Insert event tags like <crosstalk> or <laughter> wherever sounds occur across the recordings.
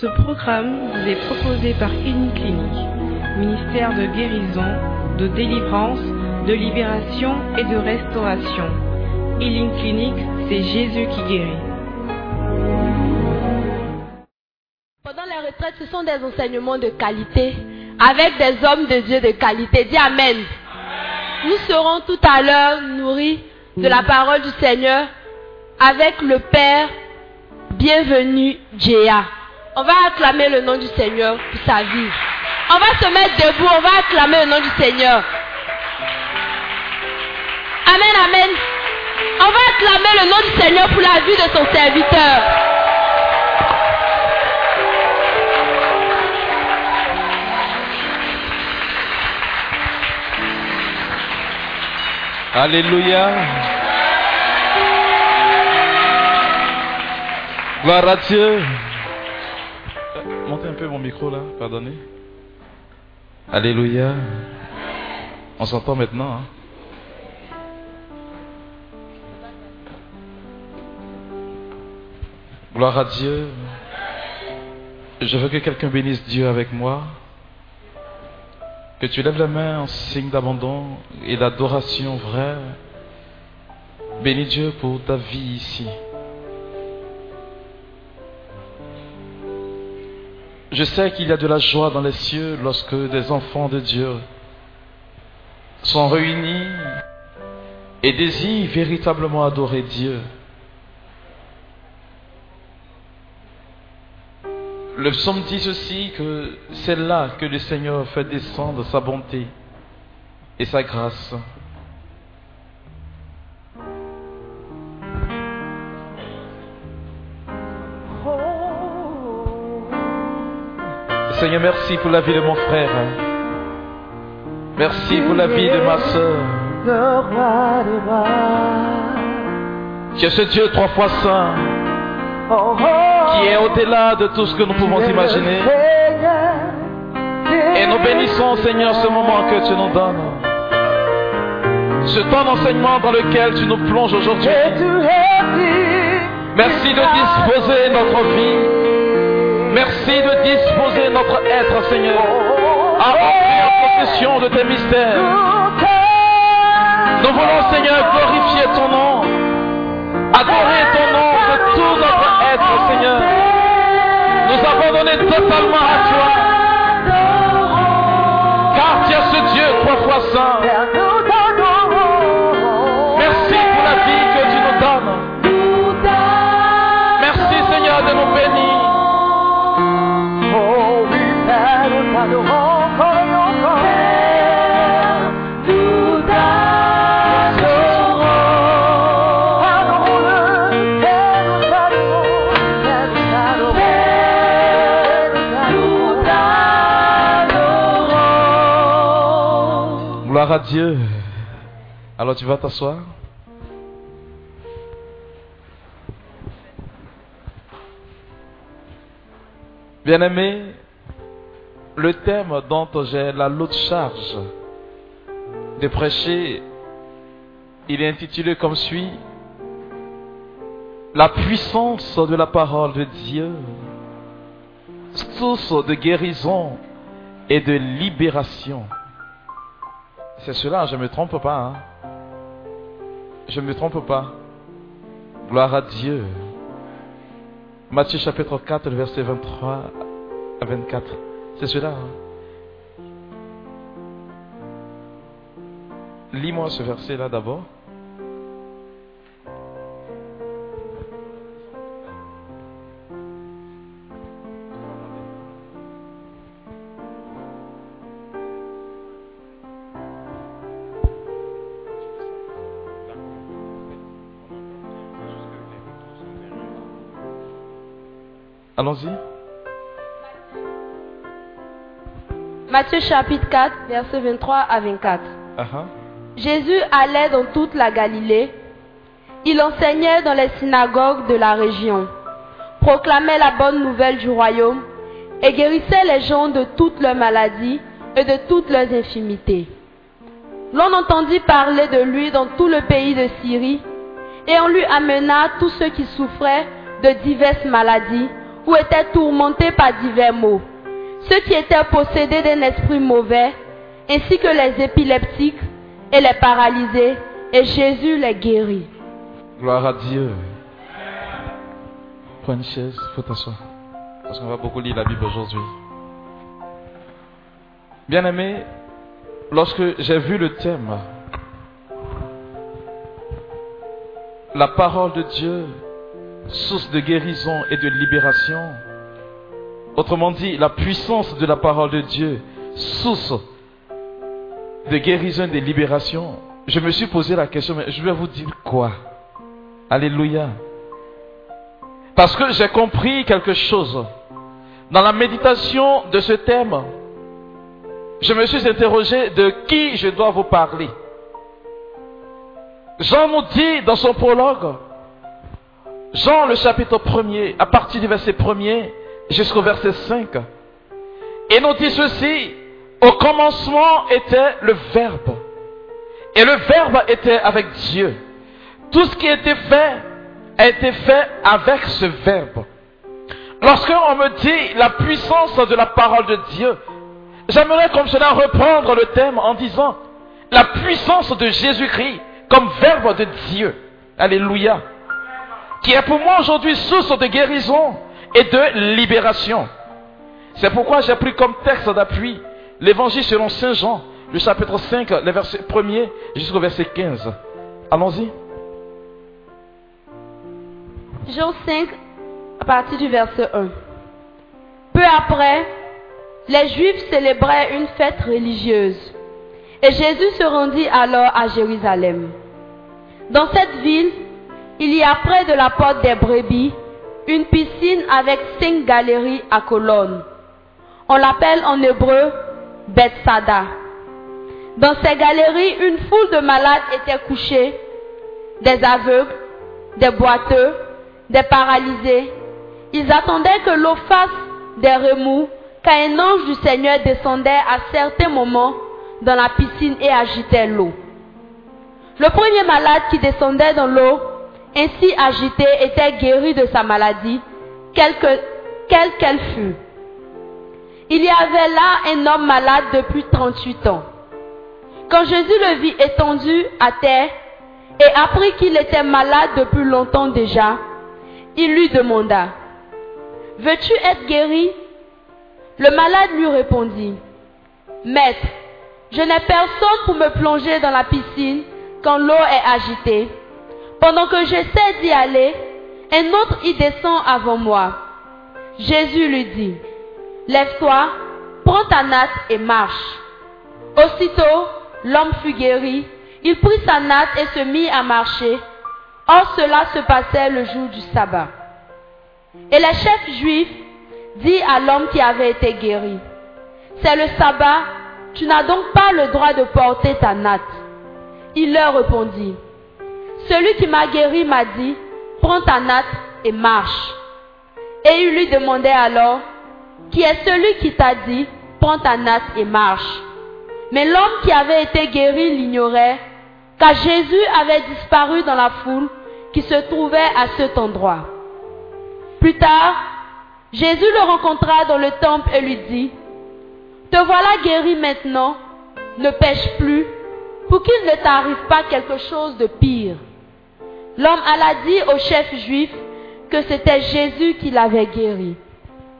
Ce programme vous est proposé par Clinique, ministère de guérison, de délivrance, de libération et de restauration. Healing Clinic, c'est Jésus qui guérit. Pendant les retraites, ce sont des enseignements de qualité, avec des hommes de Dieu de qualité. Dis Amen. Nous serons tout à l'heure nourris de la parole du Seigneur avec le Père bienvenu Jéa. On va acclamer le nom du Seigneur pour sa vie. On va se mettre debout, on va acclamer le nom du Seigneur. Amen, amen. On va acclamer le nom du Seigneur pour la vie de son serviteur. Alléluia. Gloire à Dieu. Montez un peu mon micro là, pardonnez. Alléluia. On s'entend maintenant. Hein? Gloire à Dieu. Je veux que quelqu'un bénisse Dieu avec moi. Que tu lèves la main en signe d'abandon et d'adoration vraie. Bénis Dieu pour ta vie ici. Je sais qu'il y a de la joie dans les cieux lorsque des enfants de Dieu sont réunis et désirent véritablement adorer Dieu. Le psaume dit aussi que c'est là que le Seigneur fait descendre sa bonté et sa grâce. Seigneur, merci pour la vie de mon frère. Merci pour la vie de ma soeur. Tu es ce Dieu trois fois saint qui est au-delà de tout ce que nous pouvons imaginer. Et nous bénissons, Seigneur, ce moment que tu nous donnes. Ce temps d'enseignement dans lequel tu nous plonges aujourd'hui. Merci de disposer notre vie Merci de disposer notre être, Seigneur, à entrer en possession de tes mystères. Nous voulons, Seigneur, glorifier ton nom, adorer ton nom de tout notre être, Seigneur. Nous abandonner totalement à toi. Car tu es ce Dieu trois fois saint. À Dieu. Alors tu vas t'asseoir. Bien-aimé, le thème dont j'ai la lourde charge de prêcher, il est intitulé comme suit La puissance de la parole de Dieu, source de guérison et de libération. C'est cela, je ne me trompe pas. Hein. Je ne me trompe pas. Gloire à Dieu. Matthieu chapitre 4, verset 23 à 24. C'est cela. Hein. Lis-moi ce verset-là d'abord. Allons-y. Matthieu chapitre 4, verset 23 à 24. Uh-huh. Jésus allait dans toute la Galilée. Il enseignait dans les synagogues de la région, proclamait la bonne nouvelle du royaume et guérissait les gens de toutes leurs maladies et de toutes leurs infimités. L'on entendit parler de lui dans tout le pays de Syrie et on lui amena tous ceux qui souffraient de diverses maladies ou étaient tourmentés par divers maux, ceux qui étaient possédés d'un esprit mauvais, ainsi que les épileptiques et les paralysés, et Jésus les guérit. Gloire à Dieu. Prends une chaise, faut t'asseoir. Parce qu'on va beaucoup lire la Bible aujourd'hui. Bien aimé, lorsque j'ai vu le thème, la parole de Dieu, source de guérison et de libération, autrement dit, la puissance de la parole de Dieu, source de guérison et de libération, je me suis posé la question, mais je vais vous dire quoi? Alléluia. Parce que j'ai compris quelque chose. Dans la méditation de ce thème, je me suis interrogé de qui je dois vous parler. Jean nous dit dans son prologue, Jean le chapitre 1er, à partir du verset 1er jusqu'au verset 5, et nous dit ceci, au commencement était le Verbe, et le Verbe était avec Dieu. Tout ce qui été fait a été fait avec ce Verbe. Lorsqu'on me dit la puissance de la parole de Dieu, j'aimerais comme cela reprendre le thème en disant la puissance de Jésus-Christ comme Verbe de Dieu. Alléluia. Qui est pour moi aujourd'hui source de guérison et de libération. C'est pourquoi j'ai pris comme texte d'appui l'évangile selon Saint Jean, le chapitre 5, le verset 1er jusqu'au verset 15. Allons-y. Jean 5, à partir du verset 1. Peu après, les Juifs célébraient une fête religieuse. Et Jésus se rendit alors à Jérusalem. Dans cette ville, il y a près de la porte des brebis une piscine avec cinq galeries à colonnes. On l'appelle en hébreu Bethsada. Dans ces galeries, une foule de malades était couchée, des aveugles, des boiteux, des paralysés. Ils attendaient que l'eau fasse des remous, car un ange du Seigneur descendait à certains moments dans la piscine et agitait l'eau. Le premier malade qui descendait dans l'eau, ainsi agité, était guéri de sa maladie, quelle qu'elle fût. Il y avait là un homme malade depuis 38 ans. Quand Jésus le vit étendu à terre et apprit qu'il était malade depuis longtemps déjà, il lui demanda, Veux-tu être guéri? Le malade lui répondit, Maître, je n'ai personne pour me plonger dans la piscine quand l'eau est agitée. Pendant que j'essaie d'y aller, un autre y descend avant moi. Jésus lui dit, Lève-toi, prends ta natte et marche. Aussitôt, l'homme fut guéri. Il prit sa natte et se mit à marcher. Or cela se passait le jour du sabbat. Et les chefs juifs dit à l'homme qui avait été guéri, C'est le sabbat, tu n'as donc pas le droit de porter ta natte. Il leur répondit, Celui qui m'a guéri m'a dit, Prends ta natte et marche. Et il lui demandait alors, Qui est celui qui t'a dit, Prends ta natte et marche Mais l'homme qui avait été guéri l'ignorait, car Jésus avait disparu dans la foule qui se trouvait à cet endroit. Plus tard, Jésus le rencontra dans le temple et lui dit, Te voilà guéri maintenant, ne pêche plus, pour qu'il ne t'arrive pas quelque chose de pire. L'homme alla dit au chef juif que c'était Jésus qui l'avait guéri.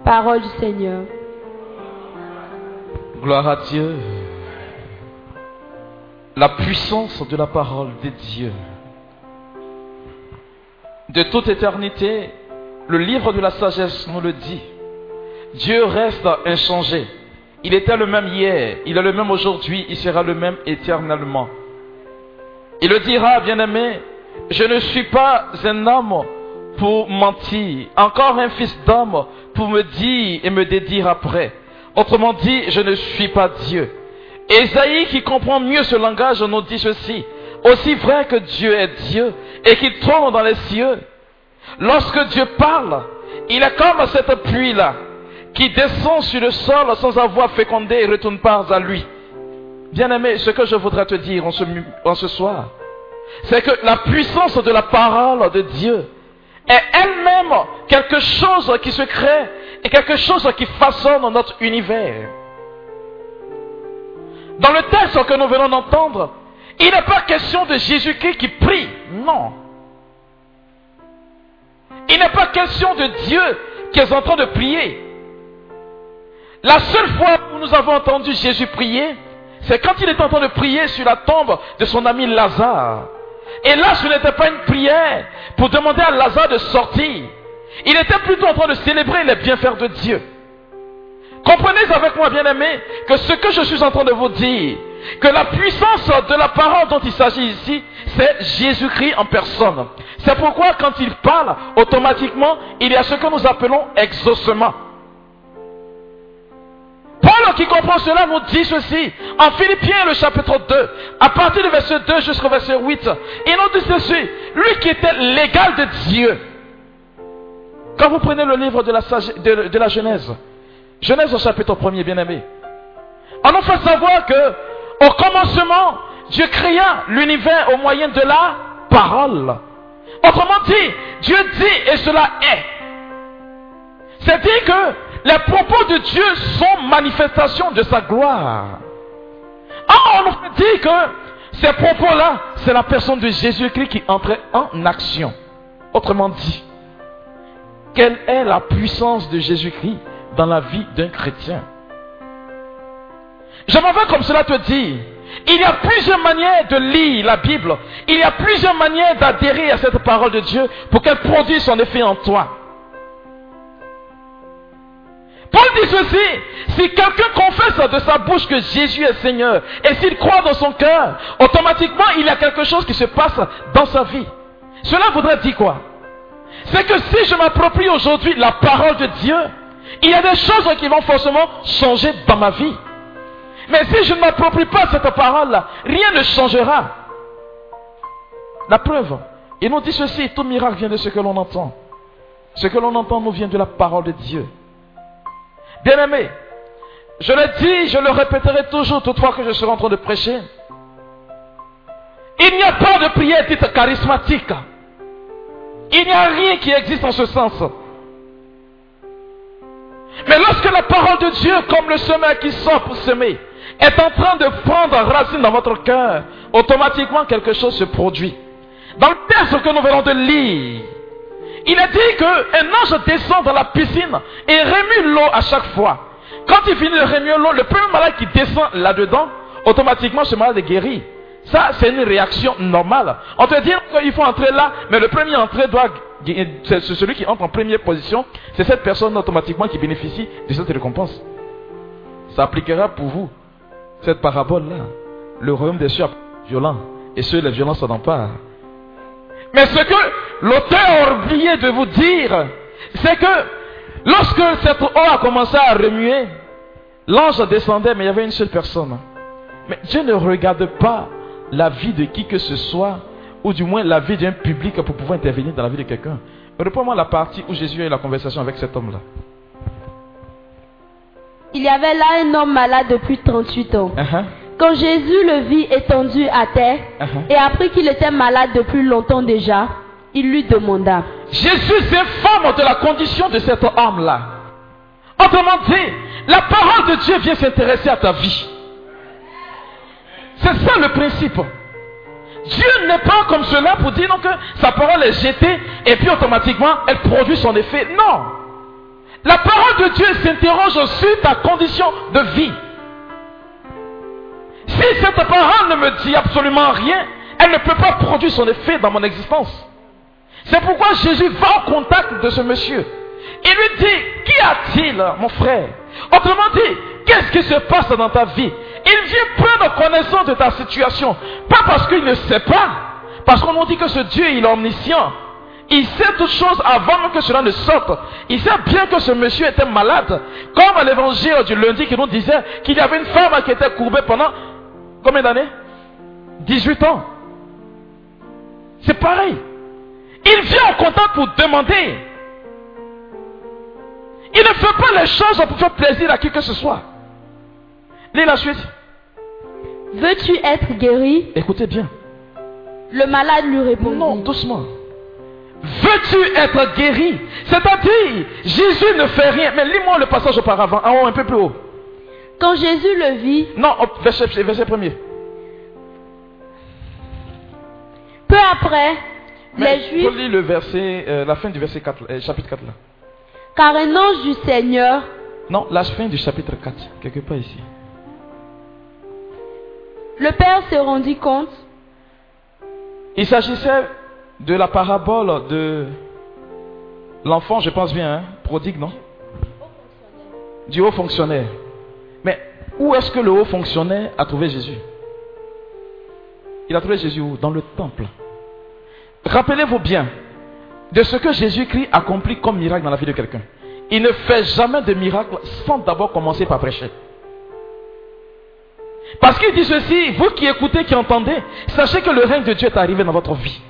Parole du Seigneur. Gloire à Dieu. La puissance de la parole de Dieu. De toute éternité, le livre de la sagesse nous le dit. Dieu reste inchangé. Il était le même hier, il est le même aujourd'hui, il sera le même éternellement. Il le dira, bien-aimé, je ne suis pas un homme pour mentir, encore un fils d'homme pour me dire et me dédire après. Autrement dit, je ne suis pas Dieu. Esaïe qui comprend mieux ce langage nous dit ceci. Aussi vrai que Dieu est Dieu et qu'il trône dans les cieux. Lorsque Dieu parle, il est comme cette pluie-là qui descend sur le sol sans avoir fécondé et retourne pas à lui. Bien-aimé, ce que je voudrais te dire en ce soir, c'est que la puissance de la parole de Dieu est elle-même quelque chose qui se crée et quelque chose qui façonne notre univers. Dans le texte que nous venons d'entendre, il n'est pas question de Jésus-Christ qui prie, non. Il n'est pas question de Dieu qui est en train de prier. La seule fois où nous avons entendu Jésus prier, c'est quand il était en train de prier sur la tombe de son ami Lazare. Et là, ce n'était pas une prière pour demander à Lazare de sortir. Il était plutôt en train de célébrer les bienfaits de Dieu. Comprenez avec moi, bien-aimés, que ce que je suis en train de vous dire, que la puissance de la parole dont il s'agit ici, c'est Jésus-Christ en personne. C'est pourquoi quand il parle, automatiquement, il y a ce que nous appelons exaucement. Paul qui comprend cela nous dit ceci en Philippiens le chapitre 2, à partir du verset 2 jusqu'au verset 8. Il nous dit ceci, lui qui était l'égal de Dieu. Quand vous prenez le livre de la, de, la Genèse, Genèse au chapitre 1er, bien aimé, on nous fait savoir que au commencement, Dieu créa l'univers au moyen de la parole. Autrement dit, Dieu dit et cela est. C'est-à-dire que les propos de Dieu sont manifestations de sa gloire. Ah, on nous dit que ces propos-là, c'est la personne de Jésus-Christ qui entrait en action. Autrement dit, quelle est la puissance de Jésus-Christ dans la vie d'un chrétien? Je m'en vais comme cela te dit. Il y a plusieurs manières de lire la Bible. Il y a plusieurs manières d'adhérer à cette parole de Dieu pour qu'elle produise son effet en toi. Paul dit ceci, si quelqu'un confesse de sa bouche que Jésus est Seigneur et s'il croit dans son cœur, automatiquement il y a quelque chose qui se passe dans sa vie. Cela voudrait dire quoi? C'est que si je m'approprie aujourd'hui la parole de Dieu, il y a des choses qui vont forcément changer dans ma vie. Mais si je ne m'approprie pas cette parole-là, rien ne changera. La preuve, il nous dit ceci, tout miracle vient de ce que l'on entend. Ce que l'on entend nous vient de la parole de Dieu. Bien-aimé, je le dis, je le répéterai toujours toutefois que je serai en train de prêcher. Il n'y a pas de prière dite charismatique. Il n'y a rien qui existe en ce sens. Mais lorsque la parole de Dieu, comme le semeur qui sort pour semer, est en train de prendre racine dans votre cœur, automatiquement quelque chose se produit. Dans le texte que nous venons de lire, il a dit qu'un ange descend dans la piscine et remue l'eau à chaque fois. Quand il finit de remuer l'eau, le premier malade qui descend là-dedans, automatiquement ce malade est guéri. Ça, c'est une réaction normale. On te dit qu'il faut entrer là, mais le premier entrée doit. C'est celui qui entre en première position, c'est cette personne automatiquement qui bénéficie de cette récompense. Ça appliquera pour vous, cette parabole-là. Le royaume des cieux est violent, et ceux les violences s'en emparent. Mais ce que l'auteur a oublié de vous dire, c'est que lorsque cette eau a commencé à remuer, l'ange descendait, mais il y avait une seule personne. Mais Dieu ne regarde pas la vie de qui que ce soit, ou du moins la vie d'un public pour pouvoir intervenir dans la vie de quelqu'un. Reprends-moi la partie où Jésus a eu la conversation avec cet homme-là. Il y avait là un homme malade depuis 38 ans. Uh-huh. Quand Jésus le vit étendu à terre uh-huh. et apprit qu'il était malade depuis longtemps déjà, il lui demanda. Jésus s'informe de la condition de cet homme-là. Autrement dit, la parole de Dieu vient s'intéresser à ta vie. C'est ça le principe. Dieu n'est pas comme cela pour dire que sa parole est jetée et puis automatiquement elle produit son effet. Non. La parole de Dieu s'interroge sur ta condition de vie. Si cette parole ne me dit absolument rien, elle ne peut pas produire son effet dans mon existence. C'est pourquoi Jésus va au contact de ce monsieur. Il lui dit, qu'y a-t-il, mon frère? Autrement dit, qu'est-ce qui se passe dans ta vie? Il vient prendre connaissance de ta situation. Pas parce qu'il ne sait pas, parce qu'on nous dit que ce Dieu, il est omniscient. Il sait toutes choses avant que cela ne sorte. Il sait bien que ce monsieur était malade. Comme à l'évangile du lundi qui nous disait qu'il y avait une femme qui était courbée pendant Combien d'années? 18 ans. C'est pareil. Il vient en contact pour demander. Il ne fait pas les choses pour faire plaisir à qui que ce soit. Lis la suite. Veux-tu être guéri? Écoutez bien. Le malade lui répond. Non, doucement. Veux-tu être guéri? C'est-à-dire, Jésus ne fait rien. Mais lis-moi le passage auparavant, en haut, un peu plus haut. Quand Jésus le vit, Non, verset, verset premier. peu après, Mais les Juifs, lire le verset, euh, la fin du verset 4, euh, chapitre 4 là. car un ange du Seigneur, Non, la fin du chapitre 4, quelque part ici. le Père se rendit compte Il s'agissait de la parabole de l'enfant, je pense bien, hein, prodigue, non? Du haut fonctionnaire. Où est-ce que le haut fonctionnaire a trouvé Jésus Il a trouvé Jésus où Dans le temple. Rappelez-vous bien de ce que Jésus-Christ accomplit comme miracle dans la vie de quelqu'un. Il ne fait jamais de miracle sans d'abord commencer par prêcher. Parce qu'il dit ceci, vous qui écoutez, qui entendez, sachez que le règne de Dieu est arrivé dans votre vie.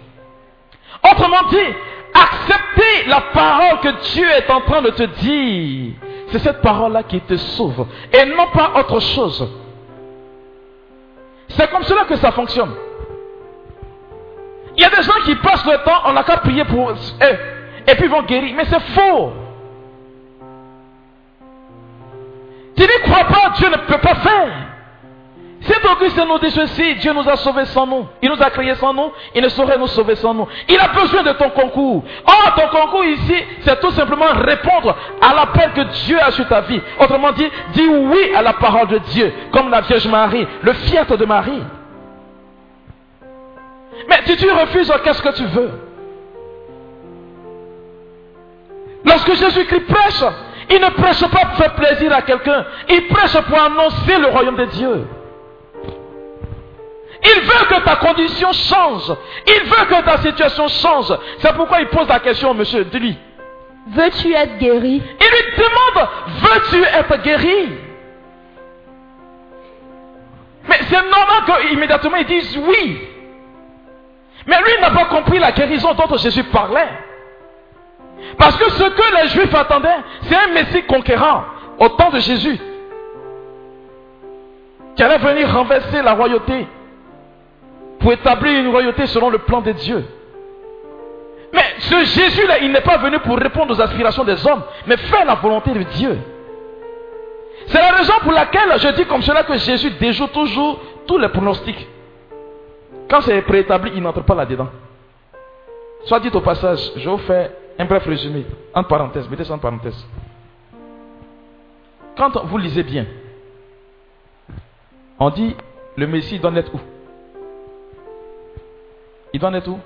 Autrement dit, acceptez la parole que Dieu est en train de te dire. C'est cette parole-là qui te sauve et non pas autre chose. C'est comme cela que ça fonctionne. Il y a des gens qui passent le temps, on n'a qu'à prier pour eux, et puis ils vont guérir. Mais c'est faux. Tu n'y crois pas, Dieu ne peut pas faire. C'est Auguste nous dit ceci, Dieu nous a sauvés sans nous. Il nous a créés sans nous, il ne saurait nous sauver sans nous. Il a besoin de ton concours. Or, ton concours ici, c'est tout simplement répondre à l'appel que Dieu a sur ta vie. Autrement dit, dis oui à la parole de Dieu, comme la Vierge Marie, le fiat de Marie. Mais si tu refuses, qu'est-ce que tu veux? Lorsque Jésus-Christ prêche, il ne prêche pas pour faire plaisir à quelqu'un, il prêche pour annoncer le royaume de Dieu. Il veut que ta condition change. Il veut que ta situation change. C'est pourquoi il pose la question, monsieur, de lui. Veux-tu être guéri? Il lui demande, veux-tu être guéri? Mais c'est normal qu'immédiatement ils disent oui. Mais lui n'a pas compris la guérison dont Jésus parlait. Parce que ce que les Juifs attendaient, c'est un Messie conquérant au temps de Jésus. Qui allait venir renverser la royauté pour établir une royauté selon le plan de Dieu. Mais ce Jésus-là, il n'est pas venu pour répondre aux aspirations des hommes, mais faire la volonté de Dieu. C'est la raison pour laquelle je dis comme cela que Jésus déjoue toujours tous les pronostics. Quand c'est préétabli, il n'entre pas là-dedans. Soit dit au passage, je vous faire un bref résumé, entre parenthèses, mettez ça en parenthèse. Quand vous lisez bien, on dit le Messie doit naître où? Il doit naître où?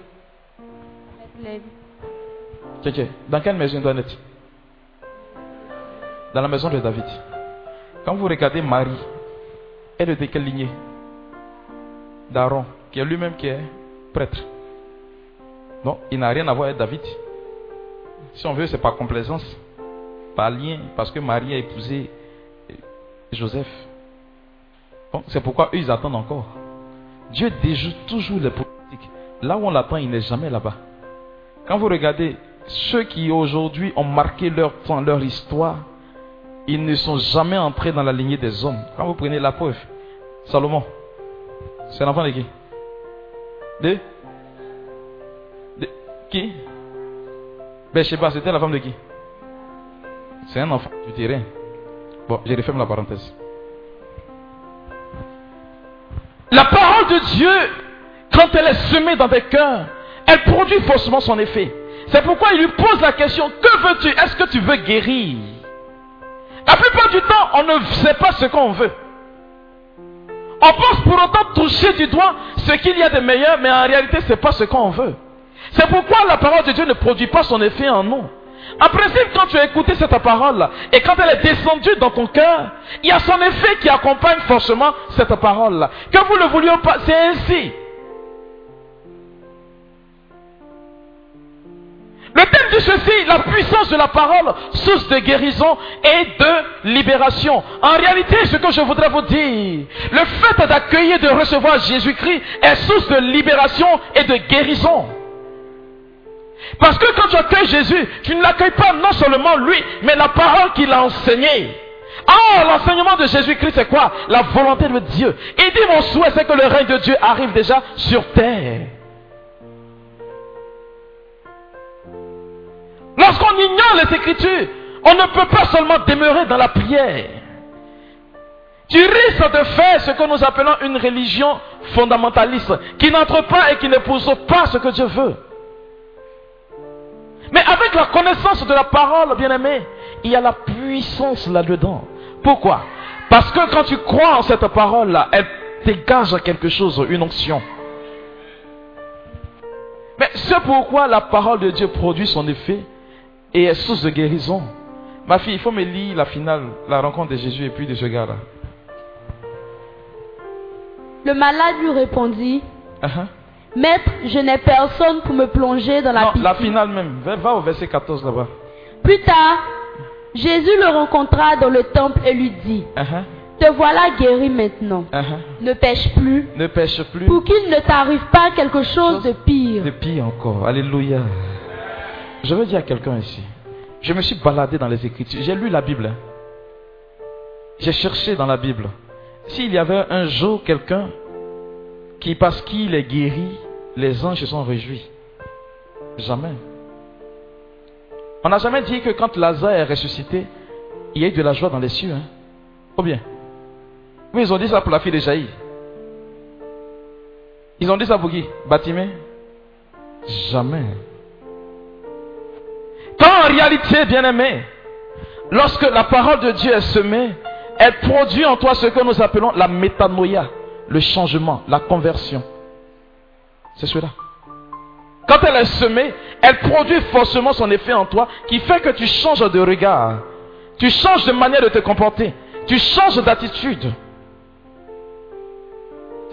Dans quelle maison il doit naître Dans la maison de David. Quand vous regardez Marie, elle est de quelle lignée? D'Aaron, qui est lui-même qui est prêtre. Non, il n'a rien à voir avec David. Si on veut, c'est par complaisance, par lien, parce que Marie a épousé Joseph. Bon, c'est pourquoi eux, ils attendent encore. Dieu déjoue toujours les politiques. Là où on l'attend, il n'est jamais là-bas. Quand vous regardez ceux qui aujourd'hui ont marqué leur temps, leur histoire, ils ne sont jamais entrés dans la lignée des hommes. Quand vous prenez la preuve, Salomon, c'est l'enfant de qui? De? De Qui? Je sais pas, c'était la femme de qui? C'est un enfant du terrain. Bon, je referme la parenthèse. La parole de Dieu, quand elle est semée dans des cœurs, elle produit forcément son effet. C'est pourquoi il lui pose la question, que veux-tu? Est-ce que tu veux guérir? La plupart du temps, on ne sait pas ce qu'on veut. On pense pour autant toucher du doigt ce qu'il y a de meilleur, mais en réalité, ce n'est pas ce qu'on veut. C'est pourquoi la parole de Dieu ne produit pas son effet en nous. En principe, quand tu as écouté cette parole et quand elle est descendue dans ton cœur, il y a son effet qui accompagne forcément cette parole-là. Que vous le vouliez pas, c'est ainsi. Le thème dit ceci, la puissance de la parole, source de guérison et de libération. En réalité, ce que je voudrais vous dire, le fait d'accueillir, de recevoir Jésus-Christ est source de libération et de guérison. Parce que quand tu accueilles Jésus, tu ne l'accueilles pas non seulement lui, mais la parole qu'il a enseignée. Ah, l'enseignement de Jésus-Christ, c'est quoi? La volonté de Dieu. Il dit, mon souhait, c'est que le règne de Dieu arrive déjà sur terre. Lorsqu'on ignore les Écritures, on ne peut pas seulement demeurer dans la prière. Tu risques de faire ce que nous appelons une religion fondamentaliste, qui n'entre pas et qui n'épouse pas ce que Dieu veut. Mais avec la connaissance de la parole, bien-aimé, il y a la puissance là-dedans. Pourquoi? Parce que quand tu crois en cette parole-là, elle dégage quelque chose, une onction. Mais c'est pourquoi la parole de Dieu produit son effet et est source de guérison. Ma fille, il faut me lire la finale, la rencontre de Jésus et puis de ce gars-là. Le malade lui répondit, Uh-huh. Maître, je n'ai personne pour me plonger dans la Non, piscine. la finale même. Va, au verset 14 là-bas. Plus tard, Jésus le rencontra dans le temple et lui dit, Uh-huh, Te voilà guéri maintenant. uh-huh. Ne pêche plus, Ne pêche plus. pour qu'il ne t'arrive pas quelque chose de pire. De pire encore. Alléluia. Je veux dire à quelqu'un ici. Je me suis baladé dans les Écritures. J'ai lu la Bible. hein. J'ai cherché dans la Bible. S'il y avait un jour quelqu'un qui, parce qu'il est guéri, les anges se sont réjouis. Jamais. On n'a jamais dit que quand Lazare est ressuscité, il y a eu de la joie dans les cieux. Hein? Ou bien Oui, ils ont dit ça pour la fille de Jaïr. Ils ont dit ça pour qui? Batimé Jamais. Quand en réalité, bien-aimé, lorsque la parole de Dieu est semée, elle produit en toi ce que nous appelons la métanoïa, le changement, la conversion. C'est cela. Quand elle est semée, elle produit forcément son effet en toi qui fait que tu changes de regard, tu changes de manière de te comporter, tu changes d'attitude.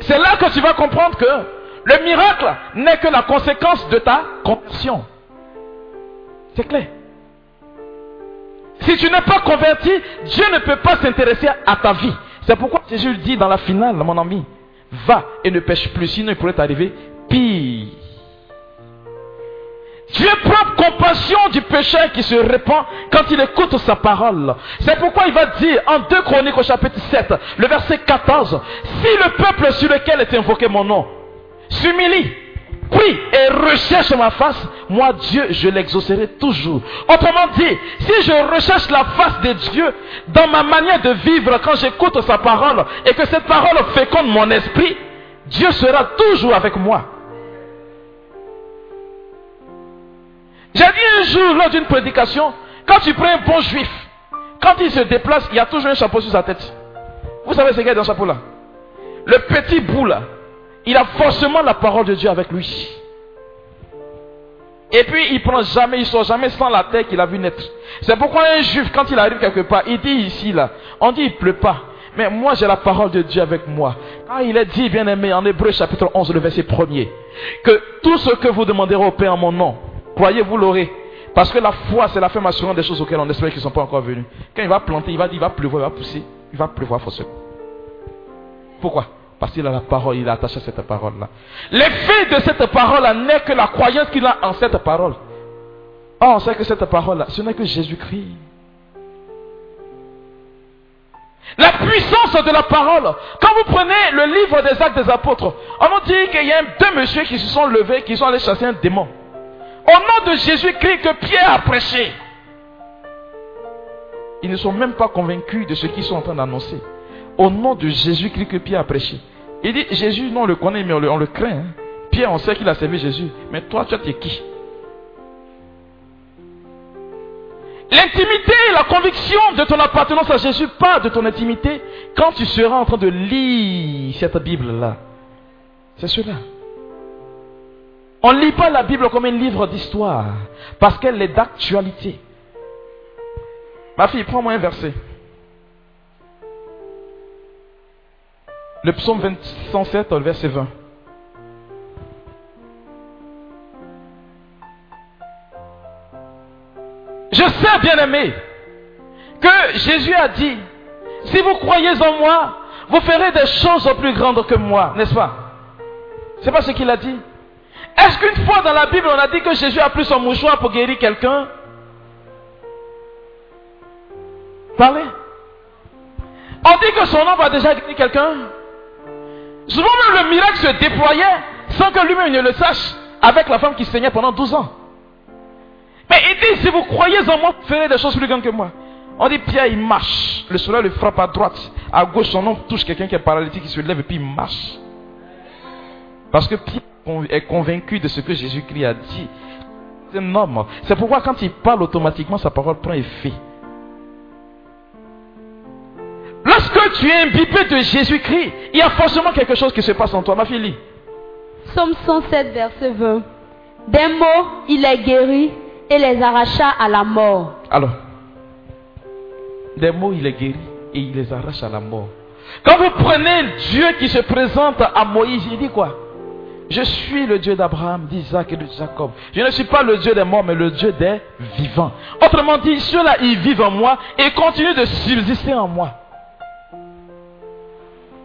C'est là que tu vas comprendre que le miracle n'est que la conséquence de ta conversion. C'est clair. Si tu n'es pas converti, Dieu ne peut pas s'intéresser à ta vie. C'est pourquoi Jésus dit dans la finale, mon ami, va et ne pêche plus, sinon il pourrait t'arriver pire. Dieu prend compassion du pécheur qui se répand quand il écoute sa parole. C'est pourquoi il va dire en 2 Chroniques au chapitre 7, le verset 14, si le peuple sur lequel est invoqué mon nom s'humilie, prie et recherche ma face, moi Dieu, je l'exaucerai toujours. Autrement dit, si je recherche la face de Dieu dans ma manière de vivre quand j'écoute sa parole et que cette parole féconde mon esprit, Dieu sera toujours avec moi. J'ai dit un jour lors d'une prédication, quand tu prends un bon juif, quand il se déplace, il a toujours un chapeau sur sa tête. Vous savez ce qu'il y a dans ce chapeau-là? Le petit bout là, il a forcément la parole de Dieu avec lui. Et puis il prend jamais, il sort jamais sans la terre qu'il a vu naître. C'est pourquoi un juif, quand il arrive quelque part, il dit ici là, on dit il pleut pas. Mais moi j'ai la parole de Dieu avec moi. Quand il est dit, bien aimé, en Hébreu chapitre 11, le verset 1er, que tout ce que vous demanderez au Père en mon nom, croyez vous l'aurez. Parce que la foi, c'est la assurance des choses auxquelles on espère qu'ils ne sont pas encore venus. Quand il va planter, il va dire, il va pleuvoir, il va pousser, il va pleuvoir forcément. Pourquoi? Parce qu'il a la parole, il est attaché à cette parole-là. L'effet de cette parole-là n'est que la croyance qu'il a en cette parole. On sait que cette parole-là, ce n'est que Jésus-Christ. La puissance de la parole. Quand vous prenez le livre des actes des apôtres, on nous dit qu'il y a deux messieurs qui se sont levés, qui sont allés chasser un démon. Au nom de Jésus-Christ que Pierre a prêché. Ils ne sont même pas convaincus de ce qu'ils sont en train d'annoncer. Au nom de Jésus-Christ que Pierre a prêché. Il dit, Jésus, non, on le connaît, mais on le, craint. hein. Pierre, on sait qu'il a servi Jésus. Mais toi, tu es qui? L'intimité, la conviction de ton appartenance à Jésus, pas de ton intimité, quand tu seras en train de lire cette Bible-là. C'est cela. On ne lit pas la Bible comme un livre d'histoire, parce qu'elle est d'actualité. Ma fille, prends-moi un verset. Le psaume 20 107, le verset 20. Je sais, bien aimé, que Jésus a dit, si vous croyez en moi, vous ferez des choses plus grandes que moi, n'est-ce pas? C'est pas ce qu'il a dit. Est-ce qu'une fois dans la Bible, on a dit que Jésus a pris son mouchoir pour guérir quelqu'un? Parlez. On dit que son homme a déjà guéri quelqu'un? Souvent même le miracle se déployait sans que lui-même ne le sache avec la femme qui saignait pendant 12 ans. Mais il dit, si vous croyez en moi, ferez des choses plus grandes que moi. On dit, Pierre, il marche. Le soleil le frappe à droite. À gauche, son nom touche quelqu'un qui est paralytique, qui se lève et puis il marche. Parce que Pierre est convaincu de ce que Jésus-Christ a dit. C'est énorme. C'est pourquoi quand il parle automatiquement, sa parole prend effet. Lorsque tu es imbibé de Jésus-Christ, il y a forcément quelque chose qui se passe en toi. Ma fille. Somme 107, verset 20. Des mots, il est guéri et les arracha à la mort. Alors, des mots, il est guéri et il les arrache à la mort. Quand vous prenez Dieu qui se présente à Moïse, il dit quoi? Je suis le Dieu d'Abraham, d'Isaac et de Jacob. Je ne suis pas le Dieu des morts, mais le Dieu des vivants. Autrement dit, ceux-là, ils vivent en moi et continuent de subsister en moi.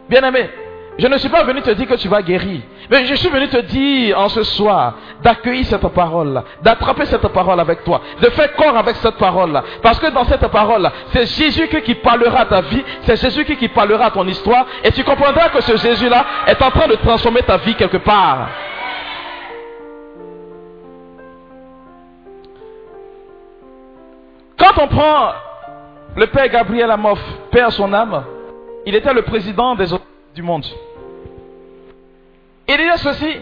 Bien-aimé, je ne suis pas venu te dire que tu vas guérir. Mais je suis venu te dire en ce soir d'accueillir cette parole-là, d'attraper cette parole avec toi, de faire corps avec cette parole-là. Parce que dans cette parole-là, c'est Jésus qui parlera ta vie, c'est Jésus qui parlera ton histoire, et tu comprendras que ce Jésus-là est en train de transformer ta vie quelque part. Quand on prend le Père Gabriel Amoff, Père son âme, il était le président des du monde. Il dit ceci.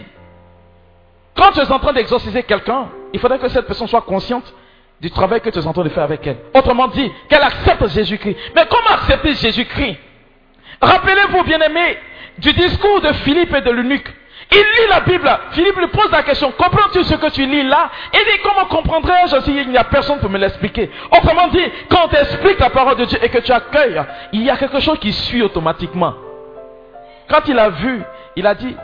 Quand tu es en train d'exorciser quelqu'un, il faudrait que cette personne soit consciente du travail que tu es en train de faire avec elle. Autrement dit, qu'elle accepte Jésus-Christ. Mais comment accepter Jésus-Christ? Rappelez-vous, bien-aimés, du discours de Philippe et de l'eunuque. Il lit la Bible. Philippe lui pose la question, comprends-tu ce que tu lis là? Il dit, comment comprendrais-je si il n'y a personne pour me l'expliquer? Autrement dit, quand tu expliques la parole de Dieu et que tu accueilles, il y a quelque chose qui suit automatiquement. Quand il a vu, il a dit,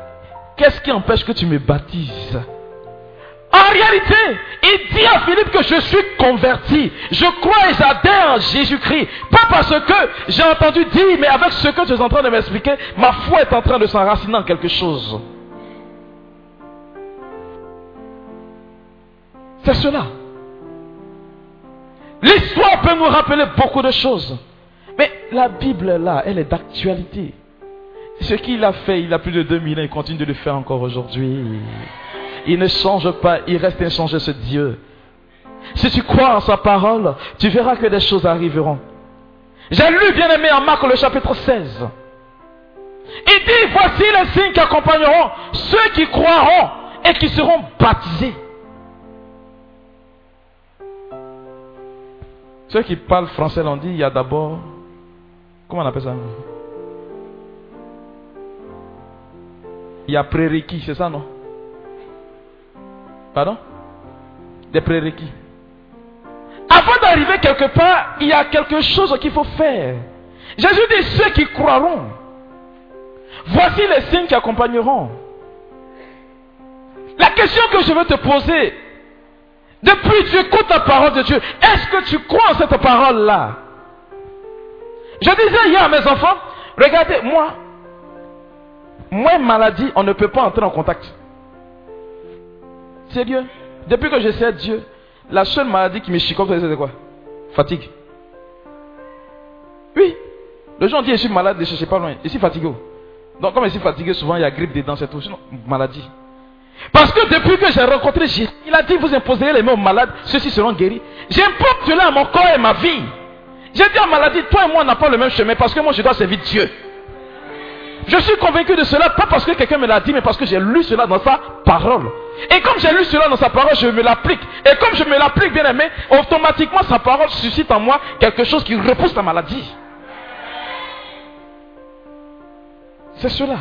qu'est-ce qui empêche que tu me baptises? En réalité, il dit à Philippe que je suis converti. Je crois et j'adhère en Jésus-Christ. Pas parce que j'ai entendu dire, mais avec ce que tu es en train de m'expliquer, ma foi est en train de s'enraciner en quelque chose. C'est cela. L'histoire peut nous rappeler beaucoup de choses. Mais la Bible, là, elle est d'actualité. Ce qu'il a fait, il a plus de 2000 ans, il continue de le faire encore aujourd'hui. Il ne change pas, il reste inchangé ce Dieu. Si tu crois en sa parole, tu verras que des choses arriveront. J'ai lu, bien aimé, en Marc le chapitre 16. Il dit, voici les signes qui accompagneront ceux qui croiront et qui seront baptisés. Ceux qui parlent français l'ont dit, il y a d'abord, comment on appelle ça? Il y a prérequis, c'est ça, non? Pardon? Des prérequis. Avant d'arriver quelque part, il y a quelque chose qu'il faut faire. Jésus dit ceux qui croiront. Voici les signes qui accompagneront. La question que je veux te poser, depuis tu écoutes la parole de Dieu, est-ce que tu crois en cette parole-là? Je disais hier à mes enfants, regardez, moi, moi maladie, on ne peut pas entrer en contact. Sérieux? Depuis que je sais Dieu, la seule maladie qui me chicote, c'est quoi? Fatigue. Oui. Le jour dit je suis malade, ne sais pas loin. Je suis fatigué. Donc, comme je suis fatigué, souvent il y a grippe dedans, c'est tout. Sinon, maladie. Parce que depuis que j'ai rencontré Jésus, il a dit Vous imposerez les mains aux malades, ceux-ci seront guéris. J'impose cela à mon corps et ma vie. J'ai dit à maladie Toi et moi, on n'a pas le même chemin parce que moi, je dois servir Dieu. Je suis convaincu de cela, pas parce que quelqu'un me l'a dit, mais parce que j'ai lu cela dans sa parole. Et comme j'ai lu cela dans sa parole, je me l'applique. Et comme je me l'applique, bien aimé, automatiquement sa parole suscite en moi quelque chose qui repousse la maladie. C'est cela.